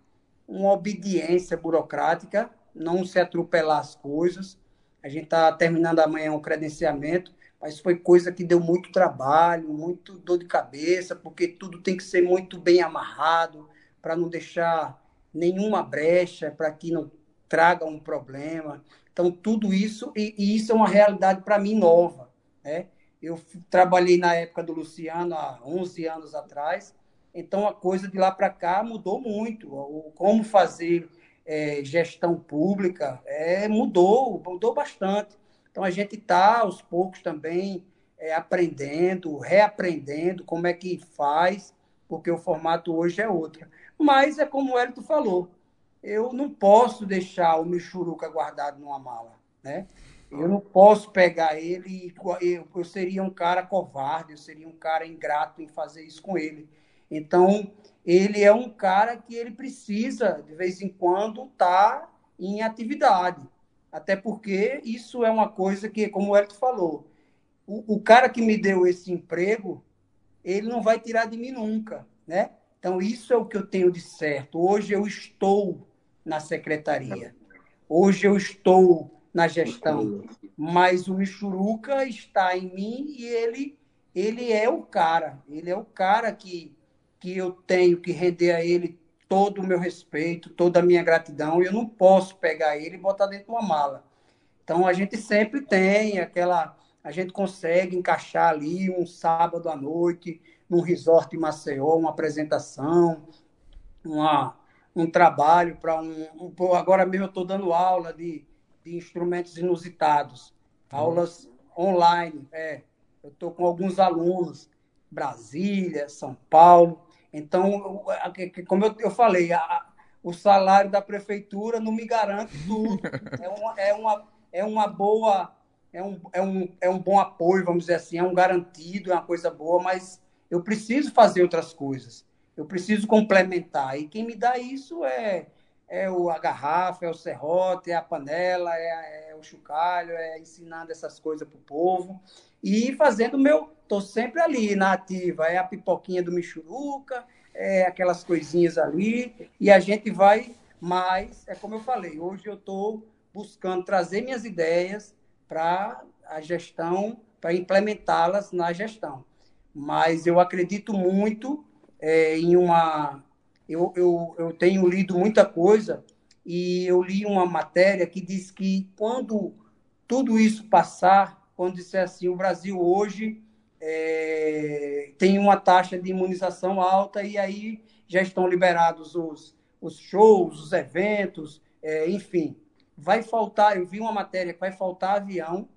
uma obediência burocrática, não se atropelar as coisas. A gente está terminando amanhã um credenciamento, mas foi coisa que deu muito trabalho, muito dor de cabeça, porque tudo tem que ser muito bem amarrado para não deixar nenhuma brecha para que não traga um problema. Então, tudo isso, e, e isso é uma realidade para mim nova. Né? Eu trabalhei na época do Luciano, há 11 anos atrás, então a coisa de lá para cá mudou muito. O, como fazer é, gestão pública é, mudou, mudou bastante. Então, a gente está, aos poucos, também é, aprendendo, reaprendendo como é que faz, porque o formato hoje é outro. Mas é como o Hélio falou, eu não posso deixar o Michuruca guardado numa mala, né? Eu não posso pegar ele eu, eu seria um cara covarde, eu seria um cara ingrato em fazer isso com ele. Então, ele é um cara que ele precisa, de vez em quando, estar tá em atividade. Até porque isso é uma coisa que, como o Hélio falou, o, o cara que me deu esse emprego, ele não vai tirar de mim nunca, né? Então, isso é o que eu tenho de certo. Hoje eu estou na secretaria, hoje eu estou na gestão, mas o Michuruca está em mim e ele, ele é o cara, ele é o cara que, que eu tenho que render a ele todo o meu respeito, toda a minha gratidão, eu não posso pegar ele e botar dentro de uma mala. Então, a gente sempre tem aquela. A gente consegue encaixar ali um sábado à noite, num resort em Maceió, uma apresentação, uma, um trabalho para um, um, Agora mesmo eu estou dando aula de, de instrumentos inusitados, aulas online. É, eu estou com alguns alunos, Brasília, São Paulo. Então, como eu, eu falei, a, o salário da prefeitura não me garante tudo. <laughs> É uma, é uma, é uma boa é um, é, um, é um bom apoio, vamos dizer assim, é um garantido, é uma coisa boa, mas eu preciso fazer outras coisas. Eu preciso complementar. E quem me dá isso é, é o, a garrafa, é o serrote, é a panela, é, é o chocalho, é ensinando essas coisas para o povo. E fazendo meu. Estou sempre ali na ativa. É a pipoquinha do Michuruca, é aquelas coisinhas ali. E a gente vai mais. É como eu falei, hoje eu estou buscando trazer minhas ideias para a gestão, para implementá-las na gestão. Mas eu acredito muito é, em uma. Eu, eu, eu tenho lido muita coisa e eu li uma matéria que diz que quando tudo isso passar, quando disser assim, o Brasil hoje é, tem uma taxa de imunização alta e aí já estão liberados os, os shows, os eventos, é, enfim vai faltar, eu vi uma matéria que vai faltar avião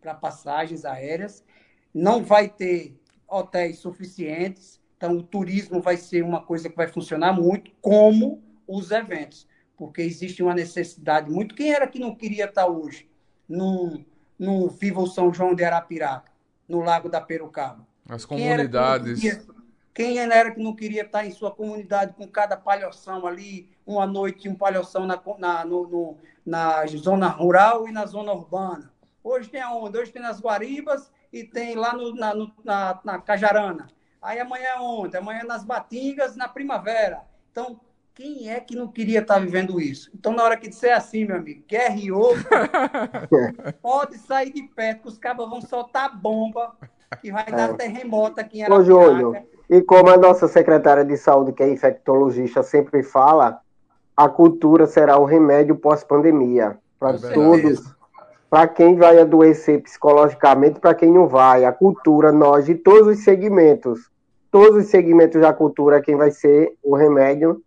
para passagens aéreas, não vai ter hotéis suficientes, então o turismo vai ser uma coisa que vai funcionar muito, como os eventos, porque existe uma necessidade muito. Quem era que não queria estar hoje no, no Viva o São João de Arapiraca, no Lago da Perucaba? As comunidades. Quem era que não queria estar em sua comunidade com cada palhoção ali, uma noite um palhoção na, na, no, no, na zona rural e na zona urbana? Hoje tem aonde? Hoje tem nas Guaribas e tem lá no, na, no, na, na Cajarana. Aí amanhã é onde? Amanhã é nas Batingas, na primavera. Então, quem é que não queria estar vivendo isso? Então, na hora que disser assim, meu amigo, guerra e outro, <laughs> pode sair de perto, que os cabos vão soltar bomba, que vai dar é. terremoto aqui em Arapiraca. Ô, Júlio, e como a nossa secretária de saúde, que é infectologista, sempre fala, a cultura será o remédio pós-pandemia para é todos, para quem vai adoecer psicologicamente, para quem não vai. A cultura, nós, de todos os segmentos, todos os segmentos da cultura, quem vai ser o remédio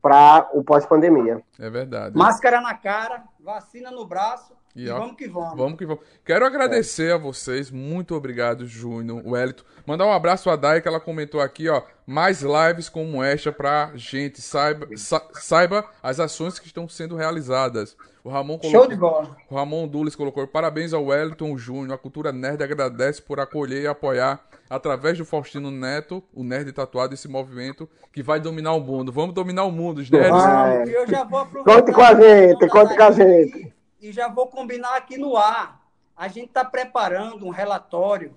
para o pós-pandemia. É verdade. Máscara na cara, vacina no braço e, e ó, vamos que vamos. Vamos que vamos. Quero agradecer é. a vocês. Muito obrigado, Júnior, Wellington. Mandar um abraço à Dai, que ela comentou aqui, ó. Mais lives como esta pra gente. Saiba, sa, saiba as ações que estão sendo realizadas. O Ramon colocou, Show de bola. O Ramon Dulis colocou: parabéns ao Wellington Júnior. A Cultura Nerd agradece por acolher e apoiar, através do Faustino Neto, o Nerd Tatuado, esse movimento que vai dominar o mundo. Vamos dominar o mundo, os nerds. Ah, eu já vou aproveitar. Conte com a gente, conte com a gente e já vou combinar aqui no ar. A gente está preparando um relatório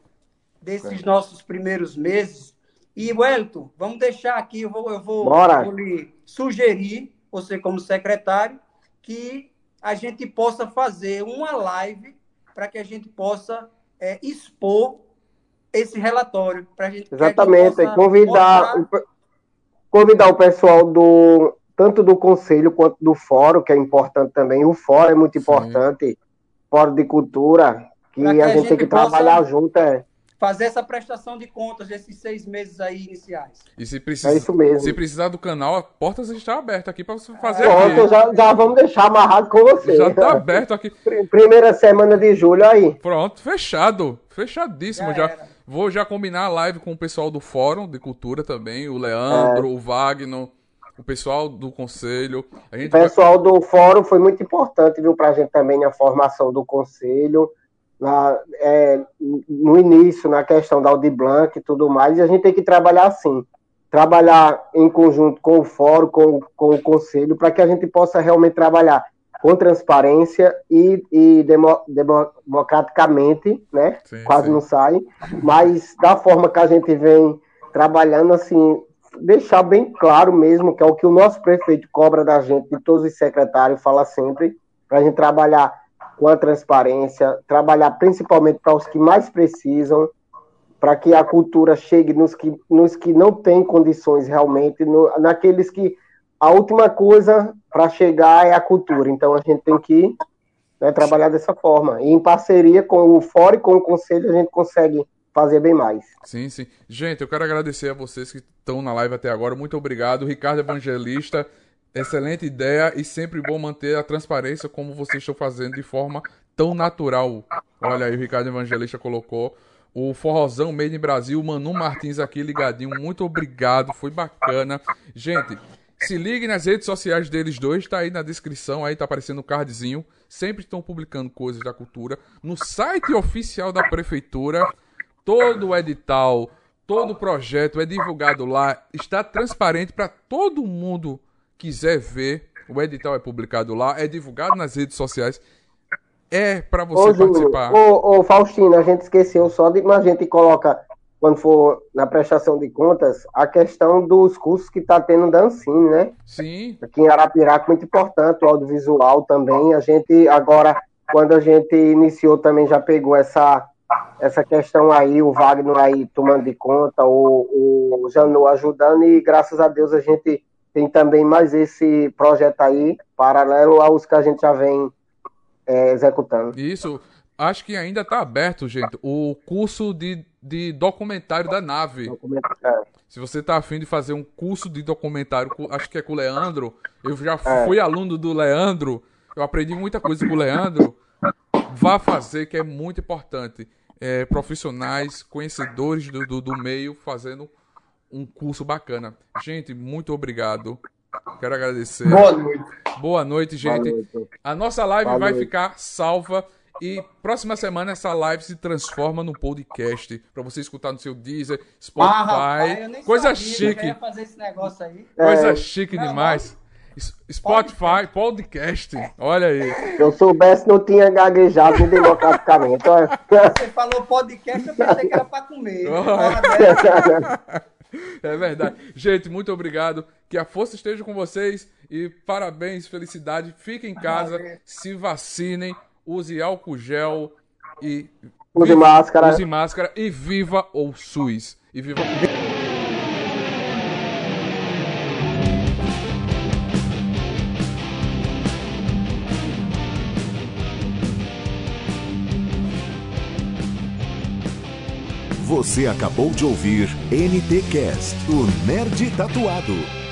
desses é. nossos primeiros meses. E, Wellington, vamos deixar aqui, eu vou, eu vou, vou lhe sugerir, você como secretário, que a gente possa fazer uma live para que a gente possa é, expor esse relatório. Pra gente, Exatamente, convidar, mostrar... convidar o pessoal do, tanto do conselho quanto do fórum, que é importante também. O fórum é muito importante, Sim. fórum de cultura, que, que a, gente, gente tem que trabalhar junto. É. Fazer essa prestação de contas desses seis meses aí iniciais. E se precisar, é isso mesmo. se precisar do canal, a portas está aberta aqui para você fazer. Pronto, já, já vamos deixar amarrado com você. Já está aberto aqui. <laughs> Primeira semana de julho aí. Pronto, fechado. Fechadíssimo já. já. Vou já combinar a live com o pessoal do Fórum de Cultura também, o Leandro, é. o Wagner o pessoal do conselho. o pessoal vai... do fórum foi muito importante, viu, para a gente também na formação do conselho, na, é, no início, na questão da Audi Blanc e tudo mais, e a gente tem que trabalhar assim, trabalhar em conjunto com o fórum, com, com o conselho, para que a gente possa realmente trabalhar com transparência e, e demo, democraticamente, né? Sim, Quase sim. não sai, mas da forma que a gente vem trabalhando assim deixar bem claro mesmo, que é o que o nosso prefeito cobra da gente, de todos os secretários, fala sempre, para a gente trabalhar com a transparência, trabalhar principalmente para os que mais precisam, para que a cultura chegue nos que, nos que não têm condições realmente, no, naqueles que a última coisa para chegar é a cultura. Então a gente tem que né, trabalhar dessa forma. E em parceria com o Fórum e com o Conselho, a gente consegue fazer bem mais. Sim, sim. Gente, eu quero agradecer a vocês que estão na live até agora. Muito obrigado. Ricardo Evangelista, excelente ideia e sempre bom manter a transparência como vocês estão fazendo de forma tão natural. Olha aí, o Ricardo Evangelista colocou. O Forrozão Made in Brasil, Manu Martins aqui ligadinho. Muito obrigado, foi bacana. Gente, Se ligue nas redes sociais deles dois, tá aí na descrição, aí tá aparecendo o cardzinho. Sempre estão publicando coisas da cultura. No site oficial da prefeitura, todo o edital, todo o projeto é divulgado lá, está transparente para todo mundo quiser ver. O edital é publicado lá, é divulgado nas redes sociais. É para você Ô, participar. ô, ô, Faustino, a gente esqueceu só de. Mas a gente coloca, quando for na prestação de contas, a questão dos cursos que está tendo da Ancine, né? Sim, Aqui em Arapiraca, muito importante, o audiovisual também. A gente, agora, quando a gente iniciou, também já pegou essa, essa questão aí, o Wagner aí tomando de conta, o, o Janu ajudando, e graças a Deus a gente tem também mais esse projeto aí, paralelo aos que a gente já vem é, executando. isso. Acho que ainda tá aberto, gente, o curso de, de documentário da nave. É, Se você tá afim de fazer um curso de documentário, acho que é com o Leandro. Eu já É. fui aluno do Leandro. Eu aprendi muita coisa com o Leandro. Vá fazer, que é muito importante. É, profissionais, conhecedores do, do, do meio, fazendo um curso bacana. Gente, muito obrigado. Quero agradecer. Boa noite. Boa noite, gente. Boa noite. A nossa live Boa vai noite. ficar salva e próxima semana essa live se transforma num podcast pra você escutar no seu Deezer, Spotify. Ah, rapaz, eu nem coisa sabia chique, ia fazer esse negócio aí. coisa É. chique Não, demais. Spotify, podcast. Olha aí. Se eu soubesse, não tinha gaguejado democraticamente. <laughs> Olha. Você falou podcast, eu pensei que era pra comer. <laughs> Oh. É verdade. Gente, muito obrigado. Que a força esteja com vocês e parabéns, felicidade. Fiquem em casa, Valeu. se vacinem, use álcool gel e Use máscara. Use máscara e viva o SUS. E viva Você acabou de ouvir NTcast, o Nerd Tatuado.